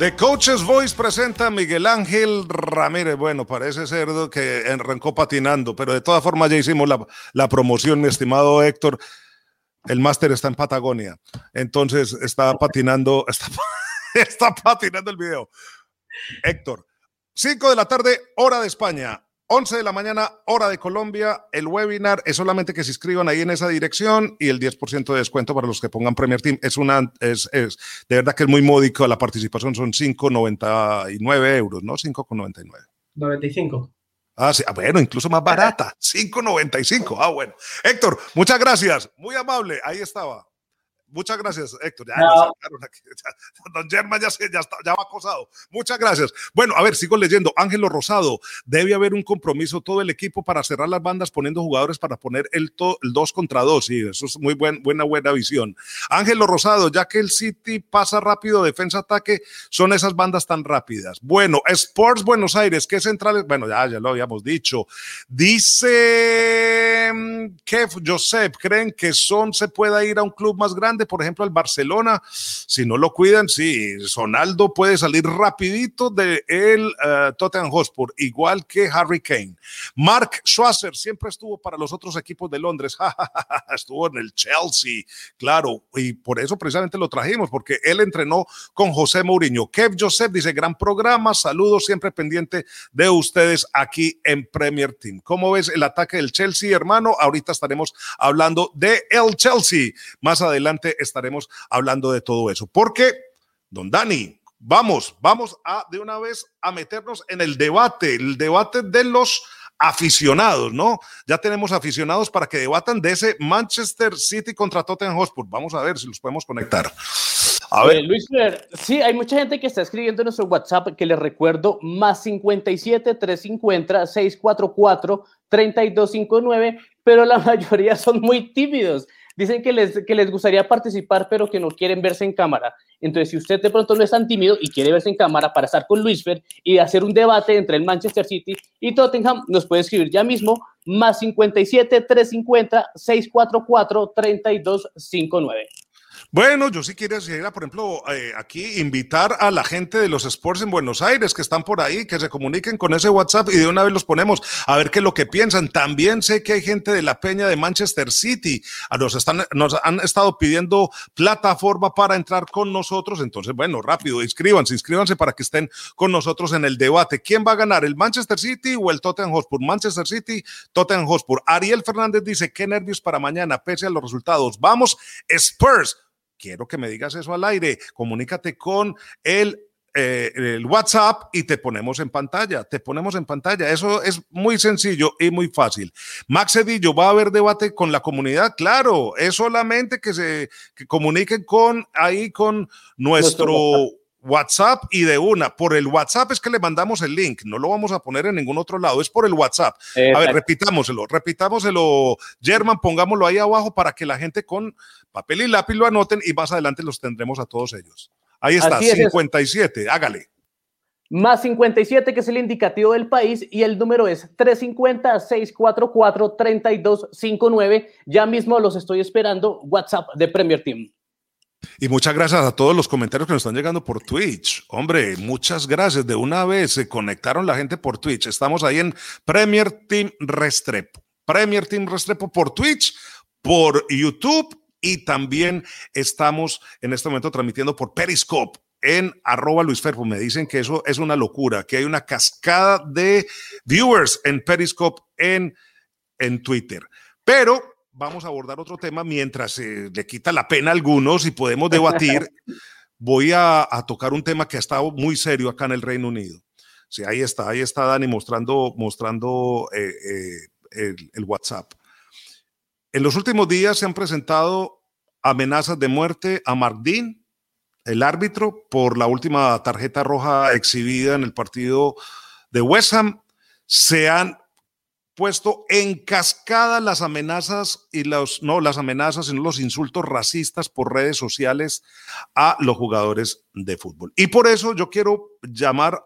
The Coach's Voice presenta a Miguel Ángel Ramírez. Bueno, parece ser que arrancó patinando, pero de todas formas ya hicimos la, promoción, mi estimado Héctor. El máster está en Patagonia, entonces está patinando, está, está patinando el video. Héctor, 5 de la tarde, hora de España. 11 de la mañana, hora de Colombia. El webinar es solamente que se inscriban ahí en esa dirección y el 10% de descuento para los que pongan Premier Team. Es una, es, es, de verdad que es muy módico. La participación son 5,99 euros, ¿no? 5,99. 95. Ah, sí, ah, bueno, incluso más barata, 5.95. Ah, bueno. Héctor, muchas gracias, muy amable, ahí estaba. Muchas gracias, Héctor. Ya, don Germán ya, se, ya, está, ya va acosado. Muchas gracias. Bueno, a ver, sigo leyendo. Ángelo Rosado, debe haber un compromiso todo el equipo para cerrar las bandas poniendo jugadores para poner el, 2 contra 2. Sí, eso es muy buen, buena, buena visión. Ángelo Rosado, ya que el City pasa rápido, defensa-ataque, son esas bandas tan rápidas. Bueno, Sports Buenos Aires, ¿qué centrales? Bueno, ya, ya lo habíamos dicho. Dice mm, Kev Joseph, ¿creen que Son se pueda ir a un club más grande? Por ejemplo, el Barcelona, si no lo cuidan, sí, Sonaldo puede salir rapidito de el uh, Tottenham Hotspur, igual que Harry Kane. Mark Schwarzer siempre estuvo para los otros equipos de Londres, estuvo en el Chelsea, claro, y por eso precisamente lo trajimos, porque él entrenó con José Mourinho. Kev Joseph dice, gran programa, saludos siempre pendiente de ustedes aquí en Premier Team. ¿Cómo ves el ataque del Chelsea, hermano? Ahorita estaremos hablando de el Chelsea. Más adelante estaremos hablando de todo eso. Porque, don Dani, vamos, vamos a de una vez a meternos en el debate, el debate de los aficionados, ¿no? Ya tenemos aficionados para que debatan de ese Manchester City contra Tottenham Hotspur. Vamos a ver si los podemos conectar. A ver. Eh, Luis, sí, hay mucha gente que está escribiendo en nuestro WhatsApp que les recuerdo más 57 350 644 3259, pero la mayoría son muy tímidos dicen que les, que les gustaría participar, pero que no quieren verse en cámara. Entonces, si usted de pronto no es tan tímido y quiere verse en cámara para estar con Luis Fer y hacer un debate entre el Manchester City y Tottenham, nos puede escribir ya mismo más 57 350 644 3259. Bueno, yo sí quisiera, por ejemplo, eh, aquí invitar a la gente de los sports en Buenos Aires que están por ahí, que se comuniquen con ese WhatsApp y de una vez los ponemos a ver qué es lo que piensan. También sé que hay gente de la Peña de Manchester City, a nos, están, nos han estado pidiendo plataforma para entrar con nosotros. Entonces, bueno, rápido, inscríbanse, inscríbanse para que estén con nosotros en el debate. ¿Quién va a ganar, el Manchester City o el Tottenham Hotspur? Manchester City, Tottenham Hotspur. Ariel Fernández dice, qué nervios para mañana, pese a los resultados. Vamos, Spurs quiero que me digas eso al aire, comunícate con el eh, el WhatsApp y te ponemos en pantalla, te ponemos en pantalla. Eso es muy sencillo y muy fácil. Max Edillo, ¿va a haber debate con la comunidad? Claro, es solamente que se que comuniquen con ahí con nuestro, WhatsApp y de una. Por el WhatsApp es que le mandamos el link, no lo vamos a poner en ningún otro lado, es por el WhatsApp. A ver, repitámoselo, repitámoselo, German, pongámoslo ahí abajo para que la gente con papel y lápiz lo anoten y más adelante los tendremos a todos ellos. Ahí está, 57, hágale. Más 57, que es el indicativo del país, y el número es 350-644-3259. Ya mismo los estoy esperando, WhatsApp de Premier Team. Y muchas gracias a todos los comentarios que nos están llegando por Twitch. Hombre, muchas gracias. De una vez se conectaron la gente por Twitch. Estamos ahí en Premier Team Restrepo. Premier Team Restrepo por Twitch, por YouTube y también estamos en este momento transmitiendo por Periscope en arroba Luis Ferpo. Me dicen que eso es una locura, que hay una cascada de viewers en Periscope en, en Twitter. Pero vamos a abordar otro tema mientras se le quita la pena a algunos y podemos debatir. voy a, tocar un tema que ha estado muy serio acá en el Reino Unido. Sí, ahí está, ahí está Dani mostrando, mostrando eh, eh, el, WhatsApp. En los últimos días se han presentado amenazas de muerte a Mark Dean, el árbitro, por la última tarjeta roja exhibida en el partido de West Ham. Se han puesto en cascada las amenazas y los, no las amenazas, sino los insultos racistas por redes sociales a los jugadores de fútbol. Y por eso yo quiero llamar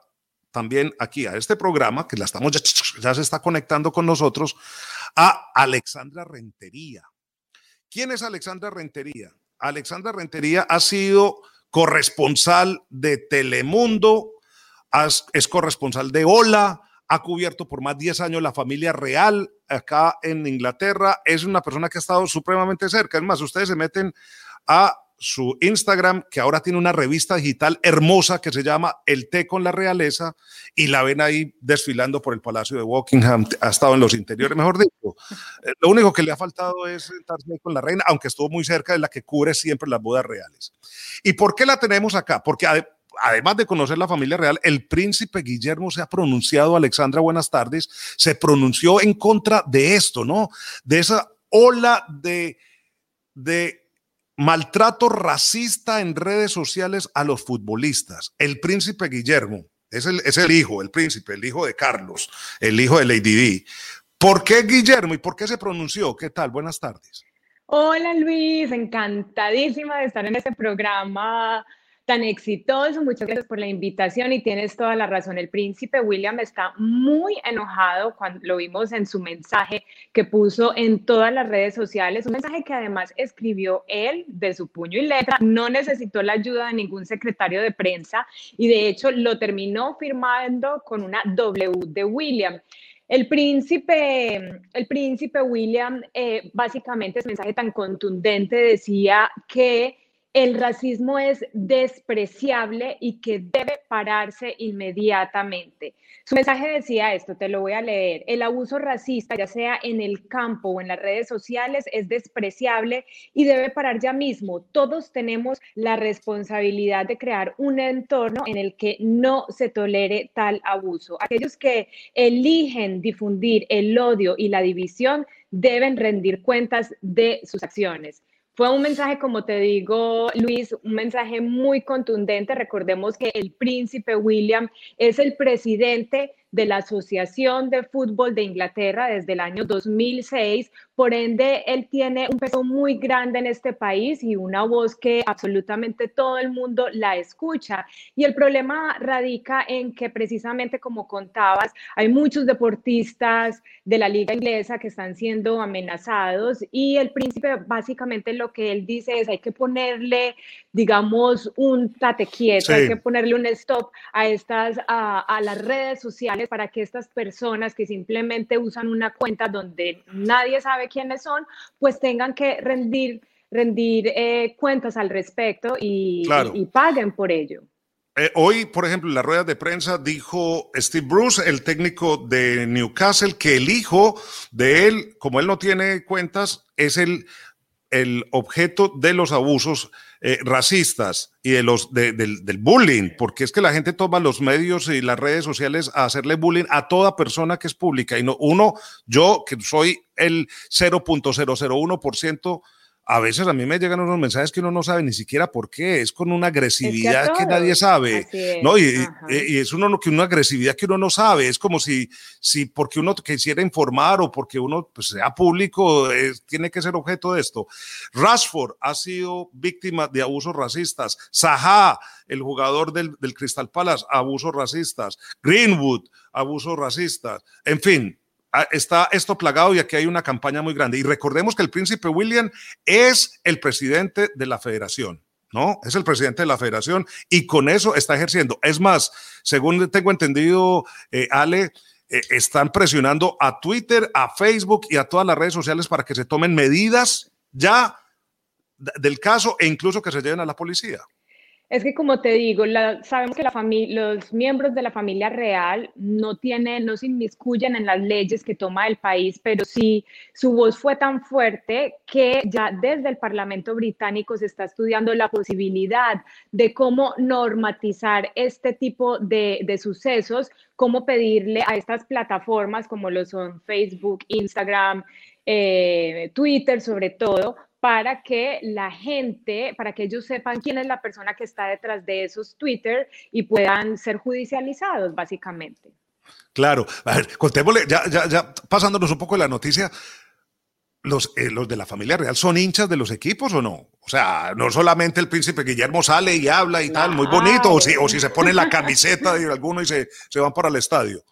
también aquí a este programa, que la estamos ya, ya se está conectando con nosotros, a Alexandra Rentería. ¿Quién es Alexandra Rentería? Alexandra Rentería ha sido corresponsal de Telemundo, es corresponsal de Hola, ha cubierto por más de 10 años la familia real acá en Inglaterra, es una persona que ha estado supremamente cerca. Es más, ustedes se meten a su Instagram, que ahora tiene una revista digital hermosa que se llama El Té con la Realeza, y la ven ahí desfilando por el Palacio de Buckingham, ha estado en los interiores, mejor dicho. Eh, lo único que le ha faltado es sentarse con la reina, aunque estuvo muy cerca de la que cubre siempre las bodas reales. ¿Y por qué la tenemos acá? Porque además de conocer la familia real, el príncipe Guillermo se ha pronunciado, Alexandra, buenas tardes, se pronunció en contra de esto, ¿no? De esa ola de, de maltrato racista en redes sociales a los futbolistas. El príncipe Guillermo es el, es el hijo, el príncipe, el hijo de Carlos, el hijo de Lady Di. ¿Por qué Guillermo y por qué se pronunció? ¿Qué tal? Buenas tardes. Hola Luis, encantadísima de estar en este programa tan exitoso. Muchas gracias por la invitación y tienes toda la razón. El príncipe William está muy enojado cuando lo vimos en su mensaje que puso en todas las redes sociales, un mensaje que además escribió él de su puño y letra, no necesitó la ayuda de ningún secretario de prensa y de hecho lo terminó firmando con una W de William. El príncipe, el príncipe William, eh, básicamente, ese mensaje tan contundente decía que el racismo es despreciable y que debe pararse inmediatamente. Su mensaje decía esto, te lo voy a leer. El abuso racista, ya sea en el campo o en las redes sociales, es despreciable y debe parar ya mismo. Todos tenemos la responsabilidad de crear un entorno en el que no se tolere tal abuso. Aquellos que eligen difundir el odio y la división deben rendir cuentas de sus acciones. Fue un mensaje, como te digo, Luis, un mensaje muy contundente. Recordemos que el príncipe William es el presidente de la Asociación de Fútbol de Inglaterra desde el año 2006. Por ende, él tiene un peso muy grande en este país y una voz que absolutamente todo el mundo la escucha. Y el problema radica en que precisamente como contabas, hay muchos deportistas de la liga inglesa que están siendo amenazados y el príncipe básicamente lo que él dice es hay que ponerle, digamos, un tate quieto, hay que ponerle un stop a estas, a, a las redes sociales para que estas personas que simplemente usan una cuenta donde nadie sabe quiénes son, pues tengan que rendir, rendir eh, cuentas al respecto y, paguen por ello. Eh, hoy, por ejemplo, en las ruedas de prensa dijo Steve Bruce, el técnico de Newcastle, que el hijo de él, como él no tiene cuentas, es el, el objeto de los abusos eh, racistas y de los, del, bullying, porque es que la gente toma los medios y las redes sociales a hacerle bullying a toda persona que es pública. Y no, uno, yo que soy el 0.001% a veces a mí me llegan unos mensajes que uno no sabe ni siquiera por qué, es con una agresividad que, nadie sabe, ¿no? Y, es uno, que una agresividad que uno no sabe, es como si, si porque uno quisiera informar o porque uno pues, sea público, tiene que ser objeto de esto. Rashford ha sido víctima de abusos racistas, Zaha, el jugador del, del Crystal Palace, abusos racistas, Greenwood, abusos racistas, en fin, está esto plagado y aquí hay una campaña muy grande. Y recordemos que el príncipe William es el presidente de la federación. ¿no? Es el presidente de la federación y con eso está ejerciendo. Es más, según tengo entendido, eh, Ale, eh, están presionando a Twitter, a Facebook y a todas las redes sociales para que se tomen medidas ya del caso e incluso que se lleven a la policía. Es que como te digo, sabemos que la los miembros de la familia real no tienen, no se inmiscuyen en las leyes que toma el país, pero sí su voz fue tan fuerte que ya desde el Parlamento británico se está estudiando la posibilidad de cómo normatizar este tipo de, de sucesos, cómo pedirle a estas plataformas como lo son Facebook, Instagram, eh, Twitter sobre todo, para que la gente, para que ellos sepan quién es la persona que está detrás de esos Twitter y puedan ser judicializados, básicamente. Claro, a ver, contémosle, ya, ya, ya pasándonos un poco de la noticia, los, eh, los de la familia real son hinchas de los equipos o no? O sea, no solamente el príncipe Guillermo sale y habla y tal, muy bonito, o si, o si se pone la camiseta de alguno y se, se van para el estadio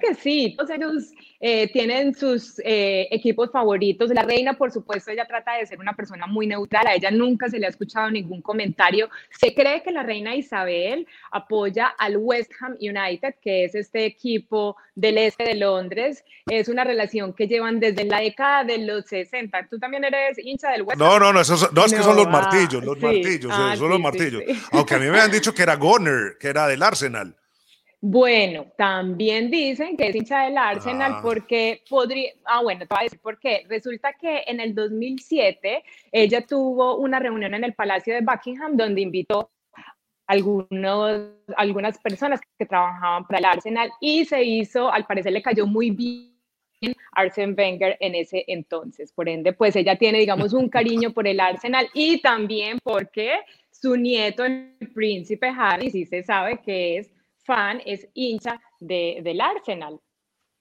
que sí, todos ellos eh, tienen sus eh, equipos favoritos. La reina, por supuesto, ella trata de ser una persona muy neutral. A ella nunca se le ha escuchado ningún comentario. Se cree que la reina Isabel apoya al West Ham United, que es este equipo del este de Londres. Es una relación que llevan desde la década de los 60. ¿Tú también eres hincha del West Ham? No, no, no, no es que son los ah, martillos, los martillos, ah, son los martillos. Aunque a mí me han dicho que era Goner, que era del Arsenal. Bueno, también dicen que es hincha del Arsenal ah. porque podría, ah, bueno, te voy a decir por qué. Resulta que en el 2007 ella tuvo una reunión en el Palacio de Buckingham donde invitó algunos, algunas personas que trabajaban para el Arsenal y se hizo, al parecer le cayó muy bien Arsene Wenger en ese entonces. Por ende, pues ella tiene, digamos, un cariño por el Arsenal y también porque su nieto, el príncipe Harry, sí se sabe que es fan, es hincha de, del Arsenal.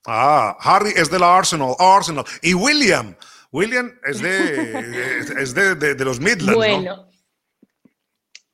Ah, Harry es del Arsenal, Arsenal. Y William, William es de, es de, de, los Midlands. Bueno,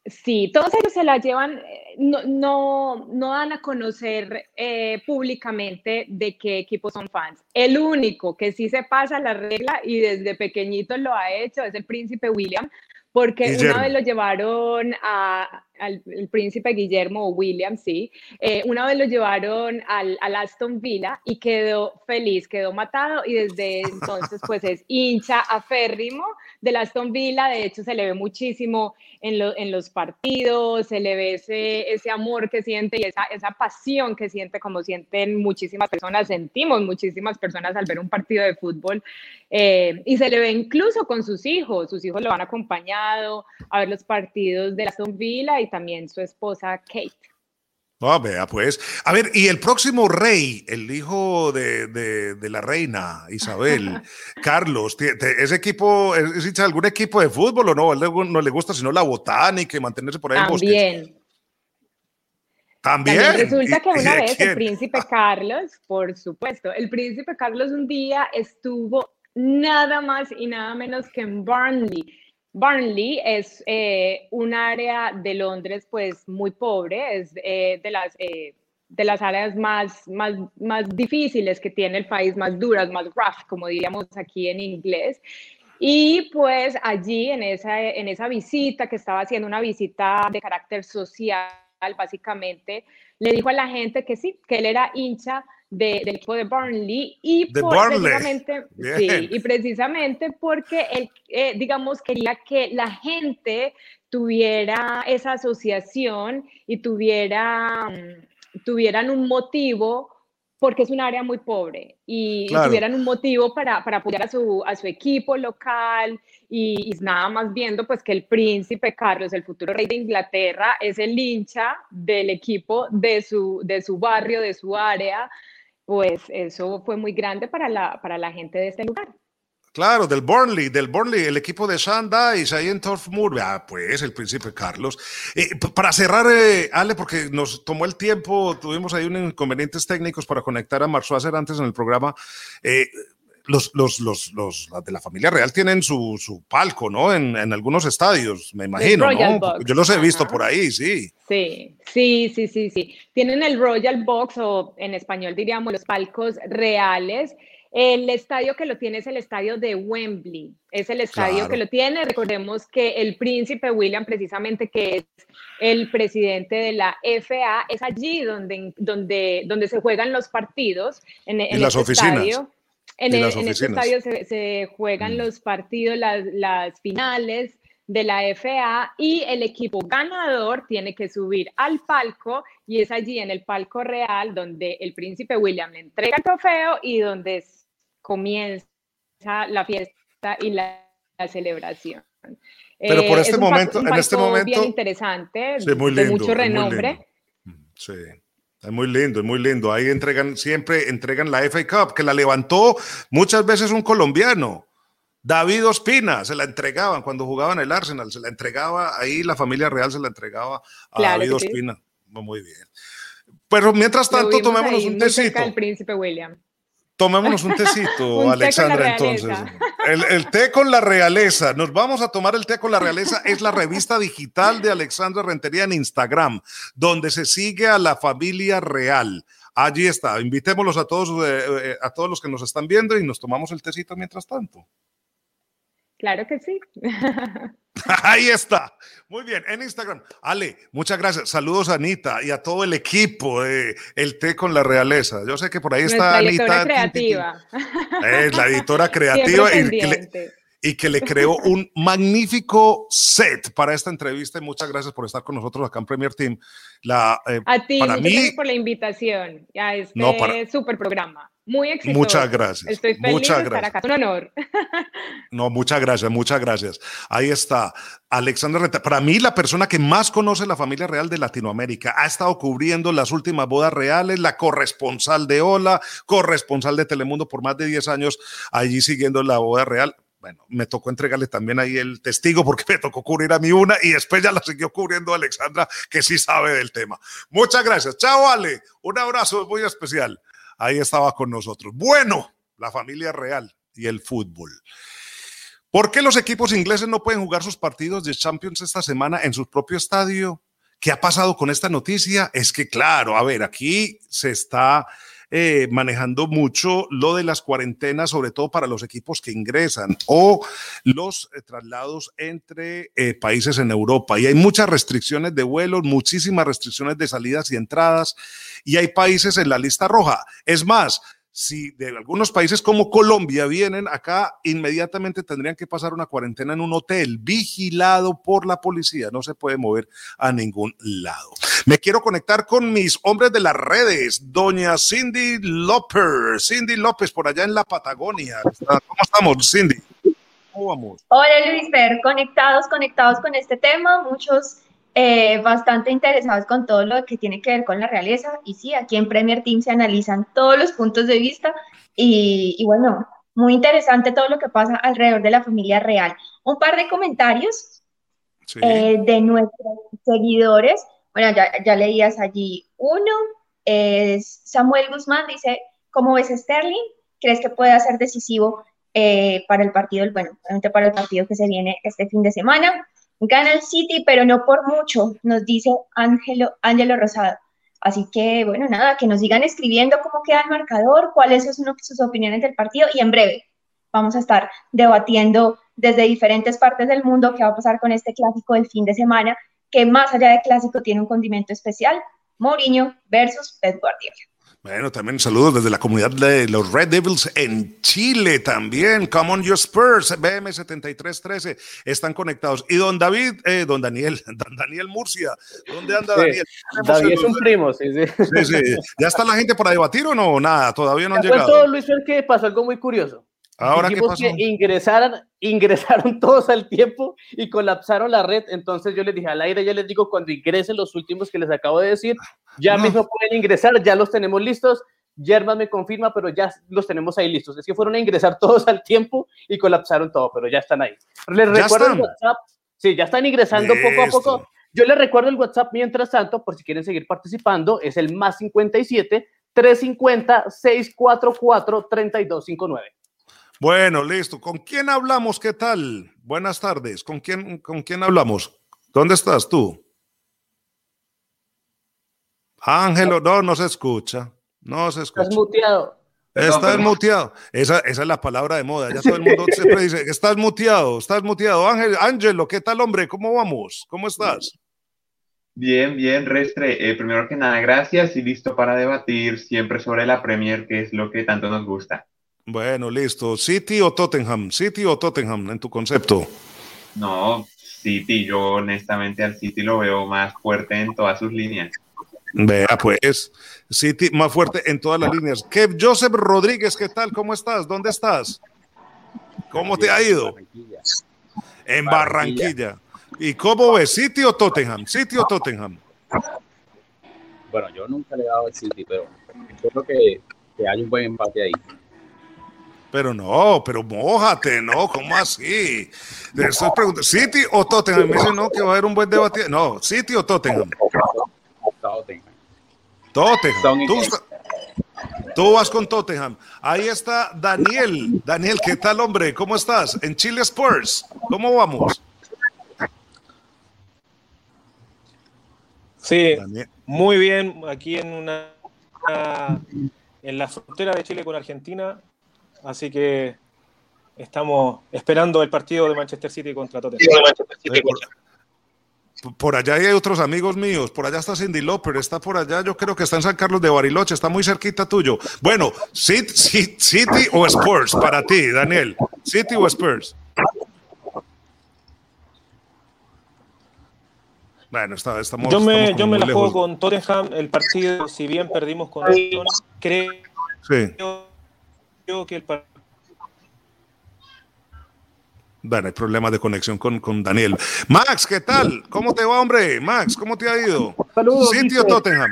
sí, todos ellos se la llevan, eh, no, no, no dan a conocer eh, públicamente de qué equipo son fans. El único que sí se pasa la regla y desde pequeñito lo ha hecho es el príncipe William, porque una vez lo llevaron a, al el príncipe Guillermo o William, sí, eh, una vez lo llevaron al, al, Aston Villa y quedó feliz, quedó matado y desde entonces pues es hincha aférrimo del Aston Villa, de hecho se le ve muchísimo en, en los partidos, se le ve ese, ese amor que siente y esa, esa pasión que siente como sienten muchísimas personas, sentimos muchísimas personas al ver un partido de fútbol eh, y se le ve incluso con sus hijos, sus hijos lo han acompañado a ver los partidos de Aston Villa también su esposa Kate. Ah, vea, pues. A ver, y el próximo rey, el hijo de, de, la reina Isabel, Carlos, ¿ese equipo es algún equipo de fútbol o no? no le gusta sino la botánica y mantenerse por ahí También. ¿También? resulta que una vez el príncipe Carlos, por supuesto, el príncipe Carlos un día estuvo nada más y nada menos que en Barnley Barnley es eh, un área de Londres pues muy pobre, es eh, de, las, eh, de las áreas más, más, más difíciles que tiene el país, más duras, más rough, como diríamos aquí en inglés. Y pues allí en esa, en esa visita que estaba haciendo, una visita de carácter social, básicamente, le dijo a la gente que sí, que él era hincha del equipo de Burnley y, precisamente, sí, y precisamente porque él, eh, digamos, quería que la gente tuviera esa asociación y tuviera, mm, tuvieran un motivo porque es un área muy pobre y, tuvieran un motivo para, para, apoyar a su, a su equipo local y, y, nada más viendo pues que el príncipe Carlos, el futuro rey de Inglaterra, es el hincha del equipo de su, de su barrio, de su área, pues eso fue muy grande para la, para la gente de este lugar. Claro, del Burnley, del Burnley, el equipo de Shandise ahí en Turf Moor. Ah, pues el príncipe Carlos. Para cerrar, eh, Ale, porque nos tomó el tiempo, tuvimos ahí unos inconvenientes técnicos para conectar a Marzuácer antes en el programa. Eh, los, los, los, los, de la familia real tienen su, su palco, ¿no? En, en, algunos estadios, me imagino, ¿no? Yo los he visto por ahí, sí. Sí, sí, sí, sí, sí. Tienen el Royal Box o en español diríamos los palcos reales. El estadio que lo tiene es el estadio de Wembley, es el estadio que lo tiene. Recordemos que el príncipe William, precisamente que es el presidente de la FA, es allí donde, donde, donde se juegan los partidos. En, en las oficinas. Estadio. En, el, este estadio se, juegan mm. los partidos, las, las, finales de la FA y el equipo ganador tiene que subir al palco y es allí en el palco real donde el príncipe William le entrega el trofeo y donde comienza la fiesta y la, celebración. Pero por eh, este momento, en este momento. Bien interesante, de mucho renombre. Sí. Es muy lindo, es muy lindo. Ahí entregan, siempre entregan la FA Cup, que la levantó muchas veces un colombiano. David Ospina, se la entregaban cuando jugaban el Arsenal, se la entregaba ahí, la familia real se la entregaba a David Ospina. Muy bien. Pero mientras tanto, tomémonos un tecito. El príncipe William. Tomémonos un tecito, Alexandra, entonces. El, el, té con la realeza. Nos vamos a tomar el té con la realeza. Es la revista digital de Alexandra Rentería en Instagram, donde se sigue a la familia real. Allí está. Invitémoslos a todos, eh, eh, a todos los que nos están viendo y nos tomamos el tecito mientras tanto. Claro que sí. Ahí está. Muy bien, en Instagram. Ale, muchas gracias. Saludos a Anita y a todo el equipo de El Té con la Realeza. Yo sé que por ahí está Anita. creativa. Es la editora creativa y y que, le, creó un magnífico set para esta entrevista. Y muchas gracias por estar con nosotros acá en Premier Team. La, eh, a ti, para mí, por la invitación a este no, super programa. Muy exitoso. Muchas gracias. Estoy feliz muchas de estar gracias. acá. Es un honor. No, muchas gracias, muchas gracias. Ahí está. Alexandra Renta, para mí la persona que más conoce la familia real de Latinoamérica, ha estado cubriendo las últimas bodas reales, la corresponsal de Ola, corresponsal de Telemundo por más de 10 años, allí siguiendo la boda real. Bueno, me tocó entregarle también ahí el testigo porque me tocó cubrir a mí una y después ya la siguió cubriendo Alexandra, que sí sabe del tema. Muchas gracias. Chao, Ale. Un abrazo muy especial ahí estaba con nosotros. Bueno, la familia real y el fútbol. ¿Por qué los equipos ingleses no pueden jugar sus partidos de Champions esta semana en su propio estadio? ¿Qué ha pasado con esta noticia? Es que, claro, a ver, aquí se está eh, manejando mucho lo de las cuarentenas, sobre todo para los equipos que ingresan o los eh, traslados entre eh, países en Europa. Y hay muchas restricciones de vuelos, muchísimas restricciones de salidas y entradas, y hay países en la lista roja. Es más, si de algunos países como Colombia vienen acá, inmediatamente tendrían que pasar una cuarentena en un hotel vigilado por la policía. No se puede mover a ningún lado. Me quiero conectar con mis hombres de las redes, doña Cindy López. Cindy López, por allá en la Patagonia. ¿Cómo estamos, Cindy? ¿Cómo vamos? Hola, Luis Fer. Conectados, conectados con este tema. Muchos eh, bastante interesados con todo lo que tiene que ver con la realeza. Y sí, aquí en Premier Team se analizan todos los puntos de vista y, bueno, muy interesante todo lo que pasa alrededor de la familia real. Un par de comentarios eh, de nuestros seguidores. Bueno, ya, ya leías allí uno. Es Samuel Guzmán dice, ¿cómo ves Sterling? ¿Crees que puede ser decisivo eh, para el partido, bueno, para el partido que se viene este fin de semana? Gana el City, pero no por mucho, nos dice Ángelo, Ángelo Rosado. Así que, bueno, nada, que nos sigan escribiendo cómo queda el marcador, cuáles son sus opiniones del partido y en breve vamos a estar debatiendo desde diferentes partes del mundo qué va a pasar con este clásico del fin de semana, que más allá de clásico tiene un condimento especial, Mourinho versus Pep Guardiola. Bueno, también saludos desde la comunidad de los Red Devils en Chile también. Come on, your Spurs, BM7313, están conectados. Y don David, eh, don Daniel, don Daniel Murcia, ¿dónde anda Daniel? David es un primo, sí, sí. sí, ¿Ya está la gente para debatir o no? Nada, todavía no han llegado. Luis, que pasó algo muy curioso. Ahora qué pasó? que ingresaron, ingresaron todos al tiempo y colapsaron la red. Entonces yo les dije al aire, ya les digo, cuando ingresen los últimos que les acabo de decir, ya mismo pueden ingresar, ya los tenemos listos. Yerma me confirma, pero ya los tenemos ahí listos. Es que fueron a ingresar todos al tiempo y colapsaron todo, pero ya están ahí. Les recuerdo el WhatsApp. Sí, ya están ingresando poco a poco. Yo les recuerdo el WhatsApp mientras tanto, por si quieren seguir participando, es el más 57 350 644 3259. Bueno, listo. ¿Con quién hablamos? ¿Qué tal? Buenas tardes. ¿Con quién, con quién hablamos? ¿Dónde estás tú? Ángelo, no, no se escucha. No se escucha. Estás muteado. Estás muteado. Esa, esa, es la palabra de moda. Ya todo el mundo siempre dice, estás muteado, estás muteado. Ángel, Ángelo, ¿qué tal, hombre? ¿Cómo vamos? ¿Cómo estás? Bien, bien, Restre. Eh, primero que nada, gracias y listo para debatir siempre sobre la Premier, que es lo que tanto nos gusta. Bueno, listo. ¿City o Tottenham? ¿City o Tottenham en tu concepto? No, City. Yo honestamente al City lo veo más fuerte en todas sus líneas. Vea, pues, City más fuerte en todas las líneas. ¿Qué, Joseph Rodríguez, ¿qué tal? ¿Cómo estás? ¿Dónde estás? ¿Cómo te ha ido? En Barranquilla. ¿Y cómo ves? ¿City o Tottenham? ¿City o Tottenham? Bueno, yo nunca le he dado el City, pero creo que, que hay un buen empate ahí. Pero no, pero mójate, ¿no? ¿Cómo así? Le estoy preguntando, ¿City o Tottenham? Me dicen, no, que va a haber un buen debate. No, ¿City o Tottenham? Tottenham. Tottenham. Tú, tú, vas con Tottenham. Ahí está Daniel. Daniel, ¿qué tal, hombre? ¿Cómo estás? En Chile Spurs. ¿Cómo vamos? Sí, muy bien. Aquí en una en la frontera de Chile con Argentina, Así que estamos esperando el partido de Manchester City contra Tottenham. Por, allá hay otros amigos míos, por allá está Cindy Loper, está por allá, yo creo que está en San Carlos de Bariloche, está muy cerquita tuyo. Bueno, City, City o Spurs para ti, Daniel, City o Spurs. Bueno, está, estamos, yo me, yo me la juego con Tottenham, el partido, si bien perdimos con creo sí que el Bueno, hay problemas de conexión con, con, Daniel. Max, ¿qué tal? ¿Cómo te va, hombre? Max, ¿cómo te ha ido? Saludos. City o Tottenham.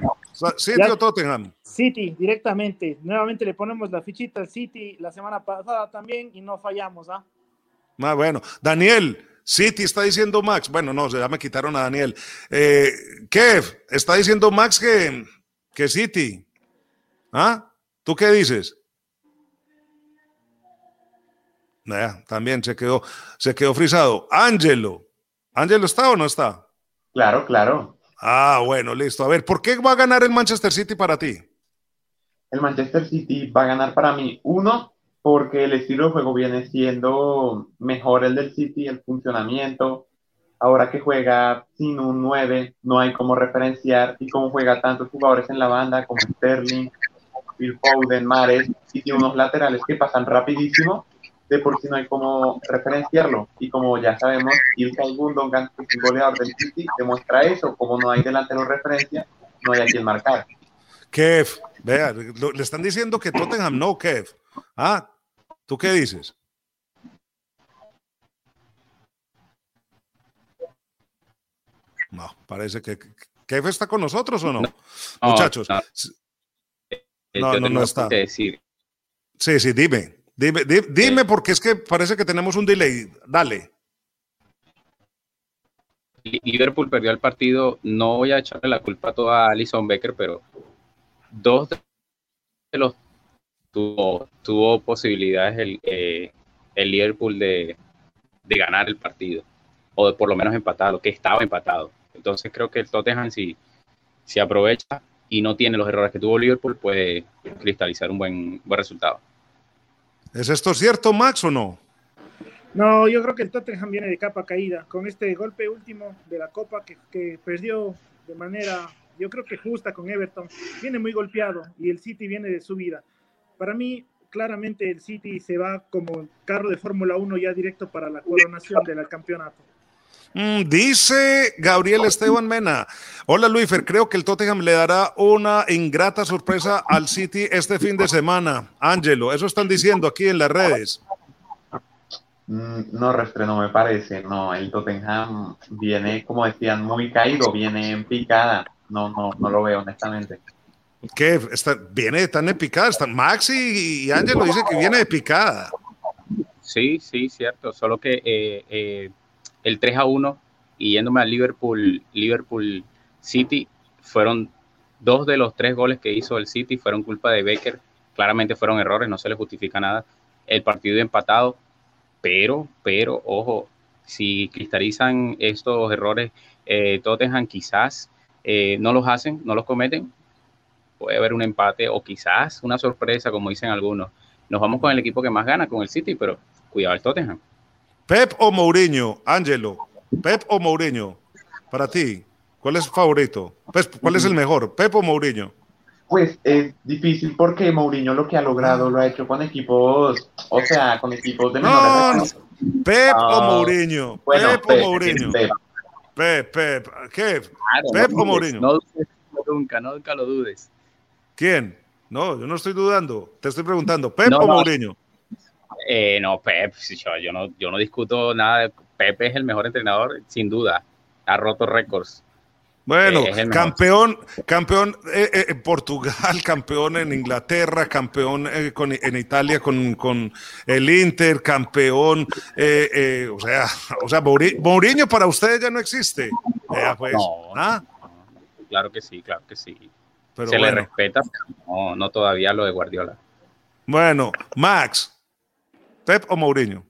City o Tottenham. City, directamente. Nuevamente le ponemos la fichita al City la semana pasada también y no fallamos, ¿ah? Ah, bueno. Daniel, City está diciendo Max. Bueno, no, ya me quitaron a Daniel. Eh, Kev, está diciendo Max que, que City. ¿Ah? ¿Tú qué dices? También se quedó, se quedó frisado. Ángelo. ¿Ángelo está o no está? Claro, claro. Ah, bueno, listo. A ver, ¿por qué va a ganar el Manchester City para ti? El Manchester City va a ganar para mí, uno, porque el estilo de juego viene siendo mejor el del City, el funcionamiento. Ahora que juega sin un 9, no hay como referenciar y como juega tantos jugadores en la banda como Sterling, Phil Foden, Mares, y tiene unos laterales que pasan rapidísimo de por sí no hay como referenciarlo. Y como ya sabemos, Ilkay Gundogan, que es el goleador del City, demuestra eso. Como no hay delantero referencia, no hay a quien marcar. Kev, vea, le están diciendo que Tottenham no, Kev. Ah, ¿tú qué dices? No, parece que Kev está con nosotros o no, muchachos. No, no, no, está. Sí, sí, dime. Dime, dime, porque es que parece que tenemos un delay. Dale. Liverpool perdió el partido. No voy a echarle la culpa toda a Alison Becker, pero dos de los tuvo, tuvo posibilidades el, eh, el Liverpool de, de, ganar el partido, o de por lo menos empatado, que estaba empatado. Entonces creo que el Tottenham, si, si aprovecha y no tiene los errores que tuvo Liverpool, puede cristalizar un buen, buen resultado. ¿Es esto cierto, Max, o no? No, yo creo que el Tottenham viene de capa caída. Con este golpe último de la Copa que, perdió de manera, yo creo que justa con Everton, viene muy golpeado y el City viene de subida. Para mí, claramente el City se va como carro de Fórmula 1 ya directo para la coronación del campeonato. Mm, dice Gabriel Esteban Mena. Hola Luifer, creo que el Tottenham le dará una ingrata sorpresa al City este fin de semana. Ángelo, eso están diciendo aquí en las redes. Mm, no, Restre, no me parece. No, el Tottenham viene, como decían, muy caído, viene en picada. No, no, no lo veo, honestamente. ¿Qué? Está, viene tan en picada. Están Maxi y Ángelo dicen que viene de picada. Sí, sí, cierto. Solo que eh, eh el 3 a 1 y yéndome a Liverpool, Liverpool City, fueron dos de los tres goles que hizo el City, fueron culpa de Baker. Claramente fueron errores, no se le justifica nada. El partido empatado, pero, pero, ojo, si cristalizan estos errores, eh, Tottenham quizás eh, no los hacen, no los cometen, puede haber un empate o quizás una sorpresa, como dicen algunos. Nos vamos con el equipo que más gana, con el City, pero cuidado el Tottenham. Pep o Mourinho, Ángelo. Pep o Mourinho, para ti, ¿cuál es favorito? Pues, ¿Cuál es el mejor? Pep o Mourinho. Pues es difícil porque Mourinho lo que ha logrado lo ha hecho con equipos, o sea, con equipos de menores. No, Pep o Mourinho. Bueno, Pep, Pep, o Mourinho. Pep. Pep, Pep. ¿Qué? Claro, Pep no o dudes, Mourinho. No dudes nunca, nunca lo dudes. ¿Quién? No, yo no estoy dudando. Te estoy preguntando. ¿Pep No, o no. Mourinho? Eh, no, Pep, yo, yo no, yo no discuto nada. Pep es el mejor entrenador, sin duda. Ha roto récords. Bueno, Eh, campeón, campeón eh, eh, en Portugal, campeón en Inglaterra, campeón eh, con- en Italia con, con el Inter, campeón, o sea, o sea, Mouri- Mourinho para ustedes ya no existe. Vea, pues, No, ¿ah? Claro que sí, claro que sí. Pero Se le respeta, no, no todavía lo de Guardiola. bueno, Max, Pep o Mourinho.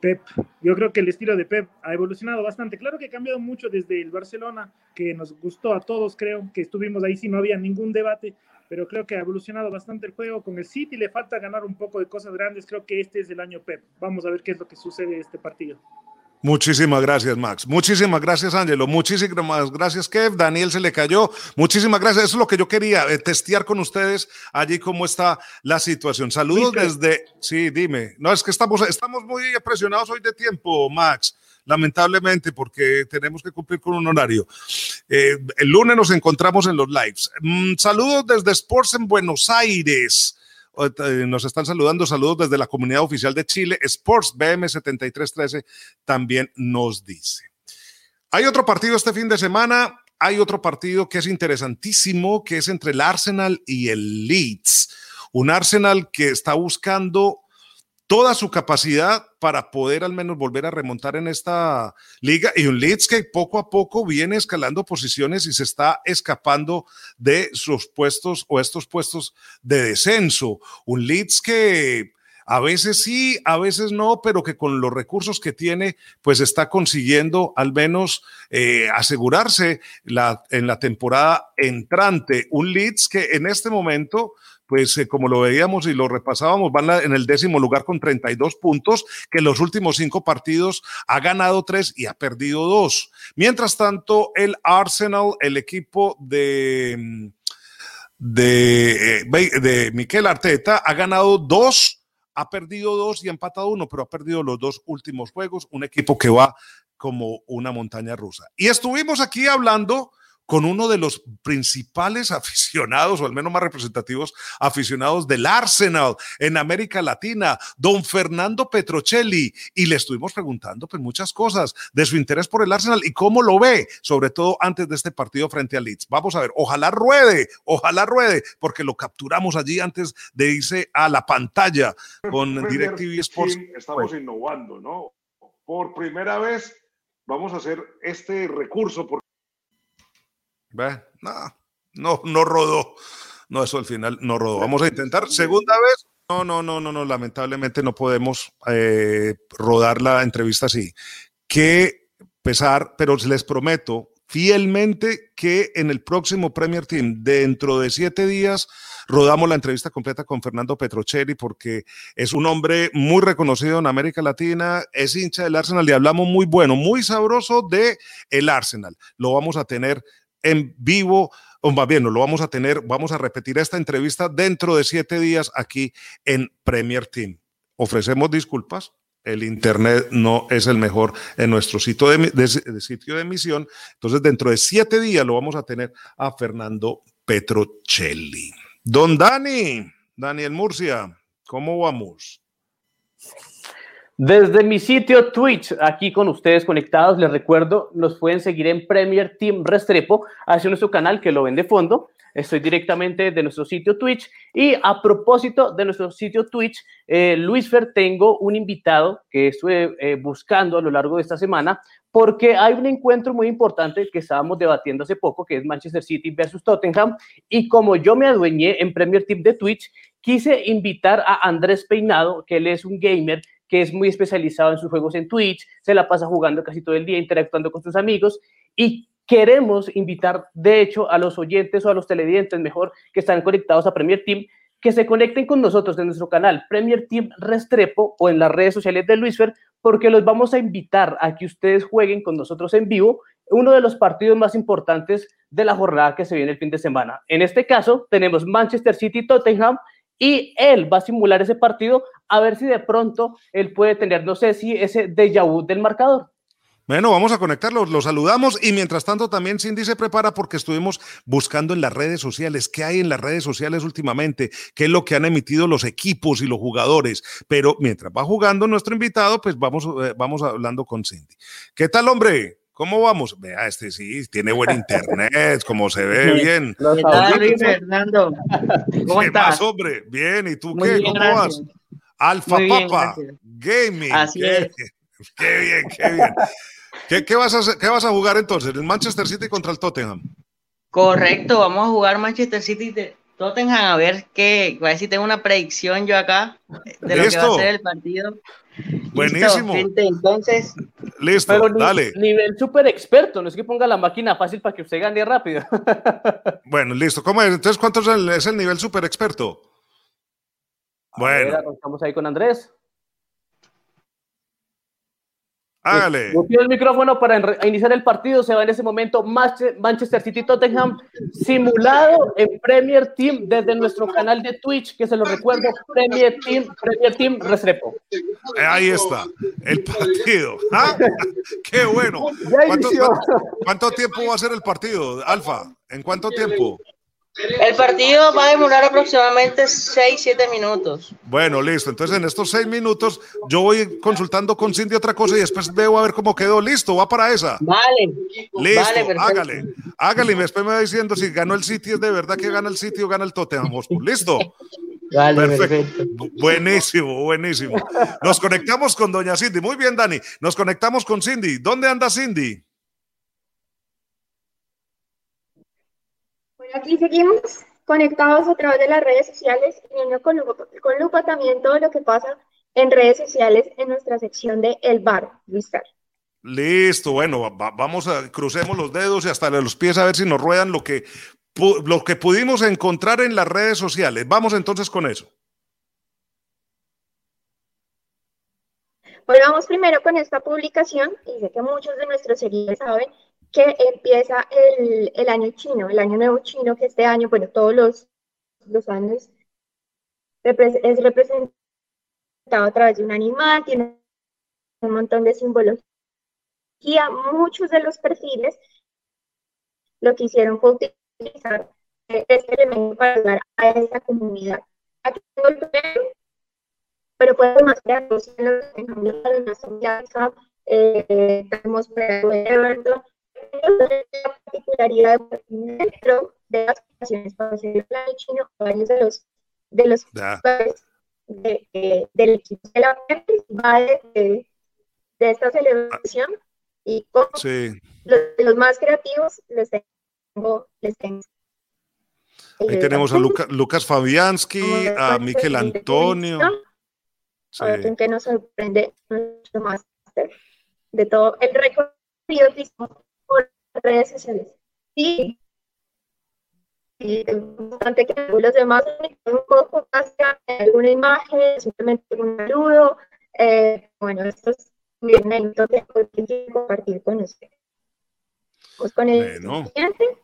Pep, yo creo que el estilo de Pep ha evolucionado bastante. Claro que ha cambiado mucho desde el Barcelona, que nos gustó a todos, creo que estuvimos ahí, sí, no había ningún debate, pero creo que ha evolucionado bastante el juego. Con el City le falta ganar un poco de cosas grandes. Creo que este es el año Pep. Vamos a ver qué es lo que sucede en este partido. Muchísimas gracias, Max. Muchísimas gracias, Ángelo. Muchísimas gracias, Kev. Daniel se le cayó. Muchísimas gracias. Eso es lo que yo quería, eh, testear con ustedes allí cómo está la situación. Saludos Luis, desde. Sí, dime. No, es que estamos, estamos muy presionados hoy de tiempo, Max. Lamentablemente, porque tenemos que cumplir con un horario. Eh, el lunes nos encontramos en los lives. Mm, saludos desde Sports en Buenos Aires. Eh, Nos están saludando, saludos desde la comunidad oficial de Chile. Sports BM7313 también nos dice. Hay otro partido este fin de semana. Hay otro partido que es interesantísimo, que es entre el Arsenal y el Leeds. Un Arsenal que está buscando toda su capacidad para poder al menos volver a remontar en esta liga y un Leeds que poco a poco viene escalando posiciones y se está escapando de sus puestos o estos puestos de descenso. Un Leeds que a veces sí, a veces no, pero que con los recursos que tiene, pues está consiguiendo al menos eh, asegurarse la, en la temporada entrante. Un Leeds que en este momento pues eh, como lo veíamos y lo repasábamos, van en el décimo lugar con 32 puntos, que en los últimos cinco partidos ha ganado tres y ha perdido dos. Mientras tanto, el Arsenal, el equipo de, de, eh, de Miquel Arteta, ha ganado dos, ha perdido dos y ha empatado uno, pero ha perdido los dos últimos juegos, un equipo que va como una montaña rusa. Y estuvimos aquí hablando con uno de los principales aficionados, o al menos más representativos aficionados del Arsenal en América Latina, don Fernando Petrocelli, y le estuvimos preguntando pues muchas cosas de su interés por el Arsenal y cómo lo ve, sobre todo antes de este partido frente al Leeds. Vamos a ver, ojalá ruede, ojalá ruede, porque lo capturamos allí antes de irse a la pantalla con DirecTV Sports. Estamos innovando, ¿no? Por primera vez vamos a hacer este recurso porque No, no, no rodó. No, eso al final no rodó. Vamos a intentar segunda vez. No, no, no, no, no. Lamentablemente no podemos eh, rodar la entrevista así. Qué pesar, pero les prometo fielmente que en el próximo Premier Team, dentro de siete días, rodamos la entrevista completa con Fernando Petrocelli porque es un hombre muy reconocido en América Latina, es hincha del Arsenal y hablamos muy bueno, muy sabroso de el Arsenal. Lo vamos a tener en vivo, más bien, lo vamos a tener, vamos a repetir esta entrevista dentro de siete días aquí en Premier Team. Ofrecemos disculpas, el internet no es el mejor en nuestro sitio de sitio de emisión, entonces dentro de siete días lo vamos a tener a Fernando Petrocelli. Don Dani, Daniel Murcia, ¿cómo vamos? Desde mi sitio Twitch, aquí con ustedes conectados, les recuerdo, nos pueden seguir en Premier Team Restrepo, hacia nuestro canal que lo ven de fondo. Estoy directamente de nuestro sitio Twitch. Y a propósito de nuestro sitio Twitch, eh, Luis Fer, tengo un invitado que estuve eh, buscando a lo largo de esta semana, porque hay un encuentro muy importante que estábamos debatiendo hace poco, que es Manchester City versus Tottenham. Y como yo me adueñé en Premier Team de Twitch, quise invitar a Andrés Peinado, que él es un gamer que es muy especializado en sus juegos en Twitch, se la pasa jugando casi todo el día, interactuando con sus amigos y queremos invitar, de hecho, a los oyentes o a los televidentes, mejor, que están conectados a Premier Team, que se conecten con nosotros en nuestro canal Premier Team Restrepo o en las redes sociales de Luisfer, porque los vamos a invitar a que ustedes jueguen con nosotros en vivo uno de los partidos más importantes de la jornada que se viene el fin de semana. En este caso, tenemos Manchester City-Tottenham y él va a simular ese partido a ver si de pronto él puede tener, no sé si ese déjà vu del marcador. Bueno, vamos a conectarlos, los saludamos y mientras tanto también Cindy se prepara porque estuvimos buscando en las redes sociales, qué hay en las redes sociales últimamente, qué es lo que han emitido los equipos y los jugadores. Pero mientras va jugando nuestro invitado, pues vamos, eh, vamos hablando con Cindy. ¿Qué tal, hombre? ¿Cómo vamos? Vea, este sí, tiene buen internet, como se ve bien. ¿Qué tal, Fernando? ¿Cómo ¿Qué estás? Más, hombre? Bien, ¿y tú qué? ¿Cómo vas? Alfa Papa, Gaming. Así qué, es. Qué bien, qué bien. ¿Qué, qué, vas a hacer, ¿Qué vas a jugar entonces? ¿El Manchester City contra el Tottenham? Correcto, vamos a jugar Manchester City de Tottenham a ver qué, a ver si tengo una predicción yo acá de lo que va a ser el partido. Buenísimo. Listo, gente, entonces. Listo, Pero dale. Nivel súper experto, no es que ponga la máquina fácil para que usted gane rápido. Bueno, listo. ¿Cómo es? Entonces, ¿cuánto es el, es el nivel super experto? A ver, Bueno, ahí con Andrés. Hágale. El micrófono para iniciar el partido. Se va en ese momento Manche- Manchester City Tottenham simulado en Premier Team desde nuestro canal de Twitch, que se lo recuerdo, Premier Team, Premier Team Restrepo. Eh, Ahí está, el partido. ¿Ah? ¡Qué bueno! Ya ¿Cuánto, inició. cuánto- cuánto tiempo va a ser el partido, Alfa? ¿En cuánto tiempo? El partido va a demorar aproximadamente 6-7 minutos. Bueno, listo. Entonces, en estos seis minutos, yo voy consultando con Cindy otra cosa y después veo a ver cómo quedó. Listo, va para esa. Vale. Listo, Vale, hágale. Hágale y después me va diciendo si ganó el City, es de verdad que gana el City o gana el Tottenham Hotspur. Listo. Vale, Perfecto. Bu- Buenísimo, buenísimo. Nos conectamos con doña Cindy. Muy bien, Dani. Nos conectamos con Cindy. ¿Dónde anda Cindy? Aquí seguimos conectados a través de las redes sociales, viendo con lupa, con lupa también todo lo que pasa en redes sociales en nuestra sección de El Bar, Luis Carlos. Listo, bueno, va- va- vamos a crucemos los dedos y hasta los pies a ver si nos ruedan lo que, lo que pudimos encontrar en las redes sociales. Vamos entonces con eso. Bueno, vamos primero con esta publicación, y sé que muchos de nuestros seguidores saben que empieza el, el año chino, el año nuevo chino, que este año, bueno, todos los, los años es representado a través de un animal, tiene un montón de simbología. Muchos de los perfiles lo que hicieron fue utilizar eh, este elemento para ayudar a esa comunidad. Aquí tengo el primero, pero podemos en los ejemplos de la eh, tenemos Everton, la particularidad de dentro de las aplicaciones para hacer el chino, varios de los de los de, de- del equipo de la va de, de, de esta celebración y con Sí. los, los más creativos les tengo, les tengo. Ahí tenemos a Luca- Lucas Fabianski, a Miquel Antonio. Sí. Que nos sorprende nuestro máster de todo el recorrido que hicimos redes sociales. Sí. Y es importante que los demás un poco hacia alguna imagen, simplemente un saludo. Eh, bueno, esto es un anécdota que compartir con ustedes. Pues con el Bueno. siguiente,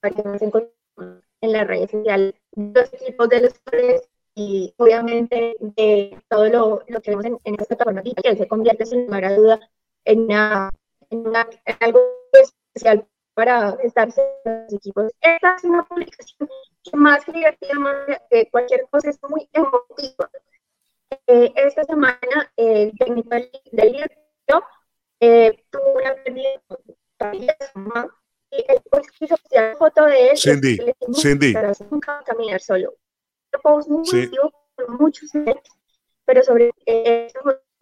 para que nos encontremos en las redes sociales, los equipos de los colores y obviamente de todo lo, lo que vemos en, en esta plataforma digital, que se convierte sin lugar a duda en, una, en, una- en algo especial para estar de los equipos. Esta es una publicación que más que divertida, más que cualquier cosa, es muy emotiva. Eh, esta semana el técnico del Liverpool eh, tuvo una pérdida de su mamá, y él quiso postear foto de él. Cindy, le Cindy. "Pero nunca caminar solo. Un post muy Sí. emotivo por muchos años, pero sobre eh,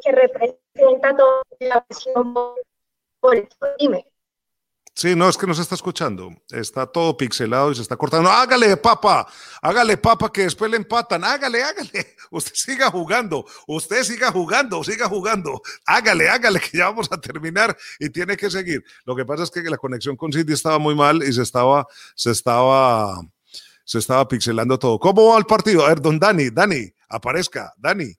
que representa toda la pasión por, Sí, no, es que no se está escuchando. Está todo pixelado y se está cortando. Hágale, papa, hágale, papa, que después le empatan. Hágale, hágale. Usted siga jugando, usted siga jugando, siga jugando. Hágale, hágale, que ya vamos a terminar y tiene que seguir. Lo que pasa es que la conexión con Cindy estaba muy mal y se estaba, se estaba, se estaba pixelando todo. ¿Cómo va el partido? A ver, don Dani, Dani, aparezca, Dani.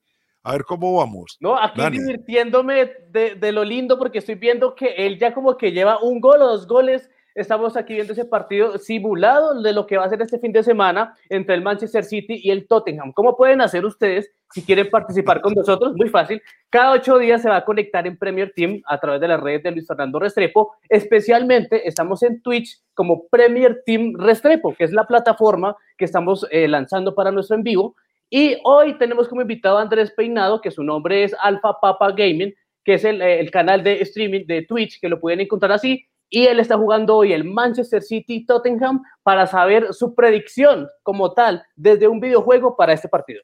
A ver cómo vamos. No, aquí Dani. divirtiéndome de, de lo lindo porque estoy viendo que él ya como que lleva un gol o dos goles estamos aquí viendo ese partido simulado de lo que va a ser este fin de semana entre el Manchester City y el Tottenham. ¿Cómo pueden hacer ustedes si quieren participar con nosotros? Muy fácil. Cada ocho días se va a conectar en Premier Team a través de las redes de Luis Fernando Restrepo. Especialmente estamos en Twitch como Premier Team Restrepo, que es la plataforma que estamos eh, lanzando para nuestro en vivo. Y hoy tenemos como invitado a Andrés Peinado, que su nombre es Alpha Papa Gaming, que es el, el canal de streaming de Twitch, que lo pueden encontrar así y él está jugando hoy el Manchester City Tottenham para saber su predicción como tal desde un videojuego para este partido.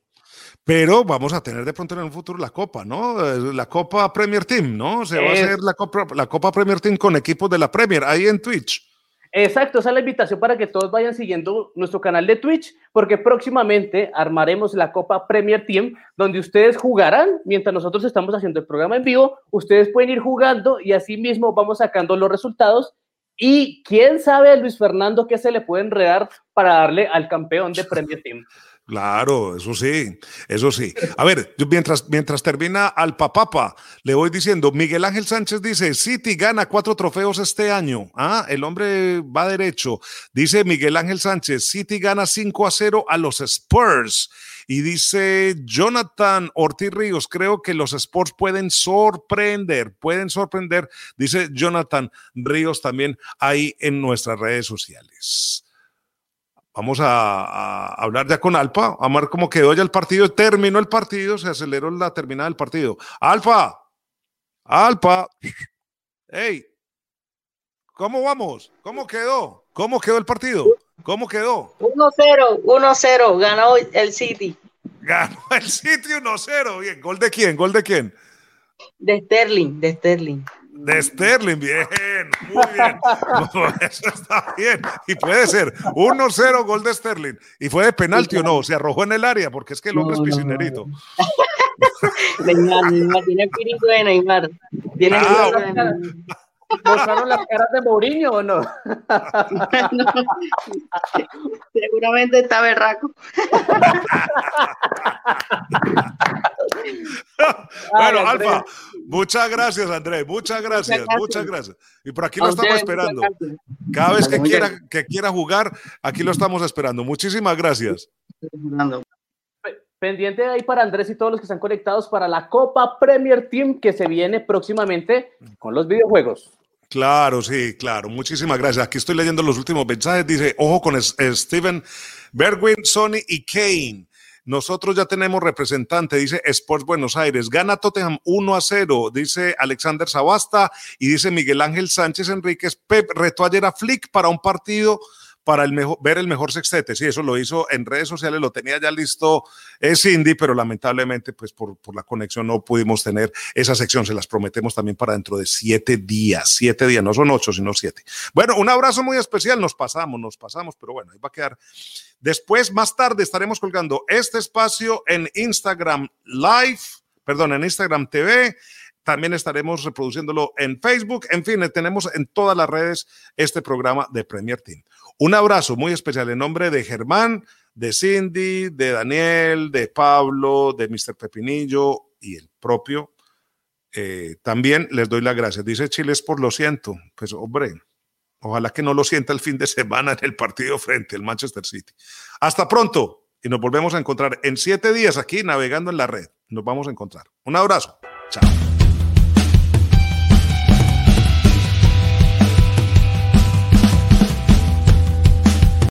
Pero vamos a tener de pronto en un futuro la Copa, ¿no? La Copa Premier Team, ¿no? Se va a hacer la Copa, la Copa Premier Team con equipos de la Premier ahí en Twitch. Exacto, esa es la invitación para que todos vayan siguiendo nuestro canal de Twitch, porque próximamente armaremos la Copa Premier Team, donde ustedes jugarán mientras nosotros estamos haciendo el programa en vivo. Ustedes pueden ir jugando y así mismo vamos sacando los resultados. Y quién sabe, Luis Fernando, qué se le puede enredar para darle al campeón de Premier Team. Claro, eso sí, eso sí. A ver, mientras, mientras termina al papapa, le voy diciendo, Miguel Ángel Sánchez dice, City gana cuatro trofeos este año. Ah, el hombre va derecho. Dice Miguel Ángel Sánchez, City gana 5 a 0 a los Spurs. Y dice Jonathan Ortiz Ríos, creo que los Spurs pueden sorprender, pueden sorprender, dice Jonathan Ríos también ahí en nuestras redes sociales. Vamos a, hablar ya con Alfa, a ver cómo quedó ya el partido. Terminó el partido, se aceleró la terminada del partido. Alfa, Alfa, hey, ¿cómo vamos? ¿Cómo quedó? ¿Cómo quedó el partido? ¿Cómo quedó? 1-0, 1-0, ganó el City. Ganó el City 1-0, bien. ¿Gol de quién? ¿Gol de quién? De Sterling, de Sterling. De Sterling, bien, muy bien. Eso está bien. Y puede ser 1-0 gol de Sterling. ¿Y fue de penalti o no? Se arrojó en el área porque es que el hombre es piscinerito. Neymar, Neymar, tiene espíritu de Neymar. Tiene ah, de Neymar. ¿Mostraron las caras de Mourinho o no? Seguramente está berraco. bueno, Alfa, muchas gracias, Andrés. Muchas gracias, muchas gracias. Y por aquí lo estamos esperando. Cada vez que quiera, que quiera jugar, aquí lo estamos esperando. Muchísimas gracias. Pendiente ahí para Andrés y todos los que están conectados para la Copa Premier Team que se viene próximamente con los videojuegos. Claro, sí, claro. Muchísimas gracias. Aquí estoy leyendo los últimos mensajes. Dice, ojo con Steven Bergwin, Sony y Kane. Nosotros ya tenemos representante, dice Sports Buenos Aires. Gana Tottenham 1 a 0, dice Alexander Sabasta y dice Miguel Ángel Sánchez Enríquez. Pep retó ayer a Flick para un partido para el mejor, ver el mejor sextete. Sí, eso lo hizo en redes sociales, lo tenía ya listo es Cindy, pero lamentablemente, pues por, por, la conexión no pudimos tener esa sección. Se las prometemos también para dentro de siete días. Siete días, no son ocho, sino siete. Bueno, un abrazo muy especial. Nos pasamos, nos pasamos, pero bueno, ahí va a quedar. Después, más tarde, estaremos colgando este espacio en Instagram Live, perdón, en Instagram TV. También estaremos reproduciéndolo en Facebook. En fin, tenemos en todas las redes este programa de Premier Team. Un abrazo muy especial en nombre de Germán, de Cindy, de Daniel, de Pablo, de Mr. Pepinillo y el propio. Eh, también les doy las gracias. Dice Chiles por lo siento. Pues hombre, ojalá que no lo sienta el fin de semana en el partido frente al Manchester City. Hasta pronto y nos volvemos a encontrar en siete días aquí navegando en la red. Nos vamos a encontrar. Un abrazo. Chao.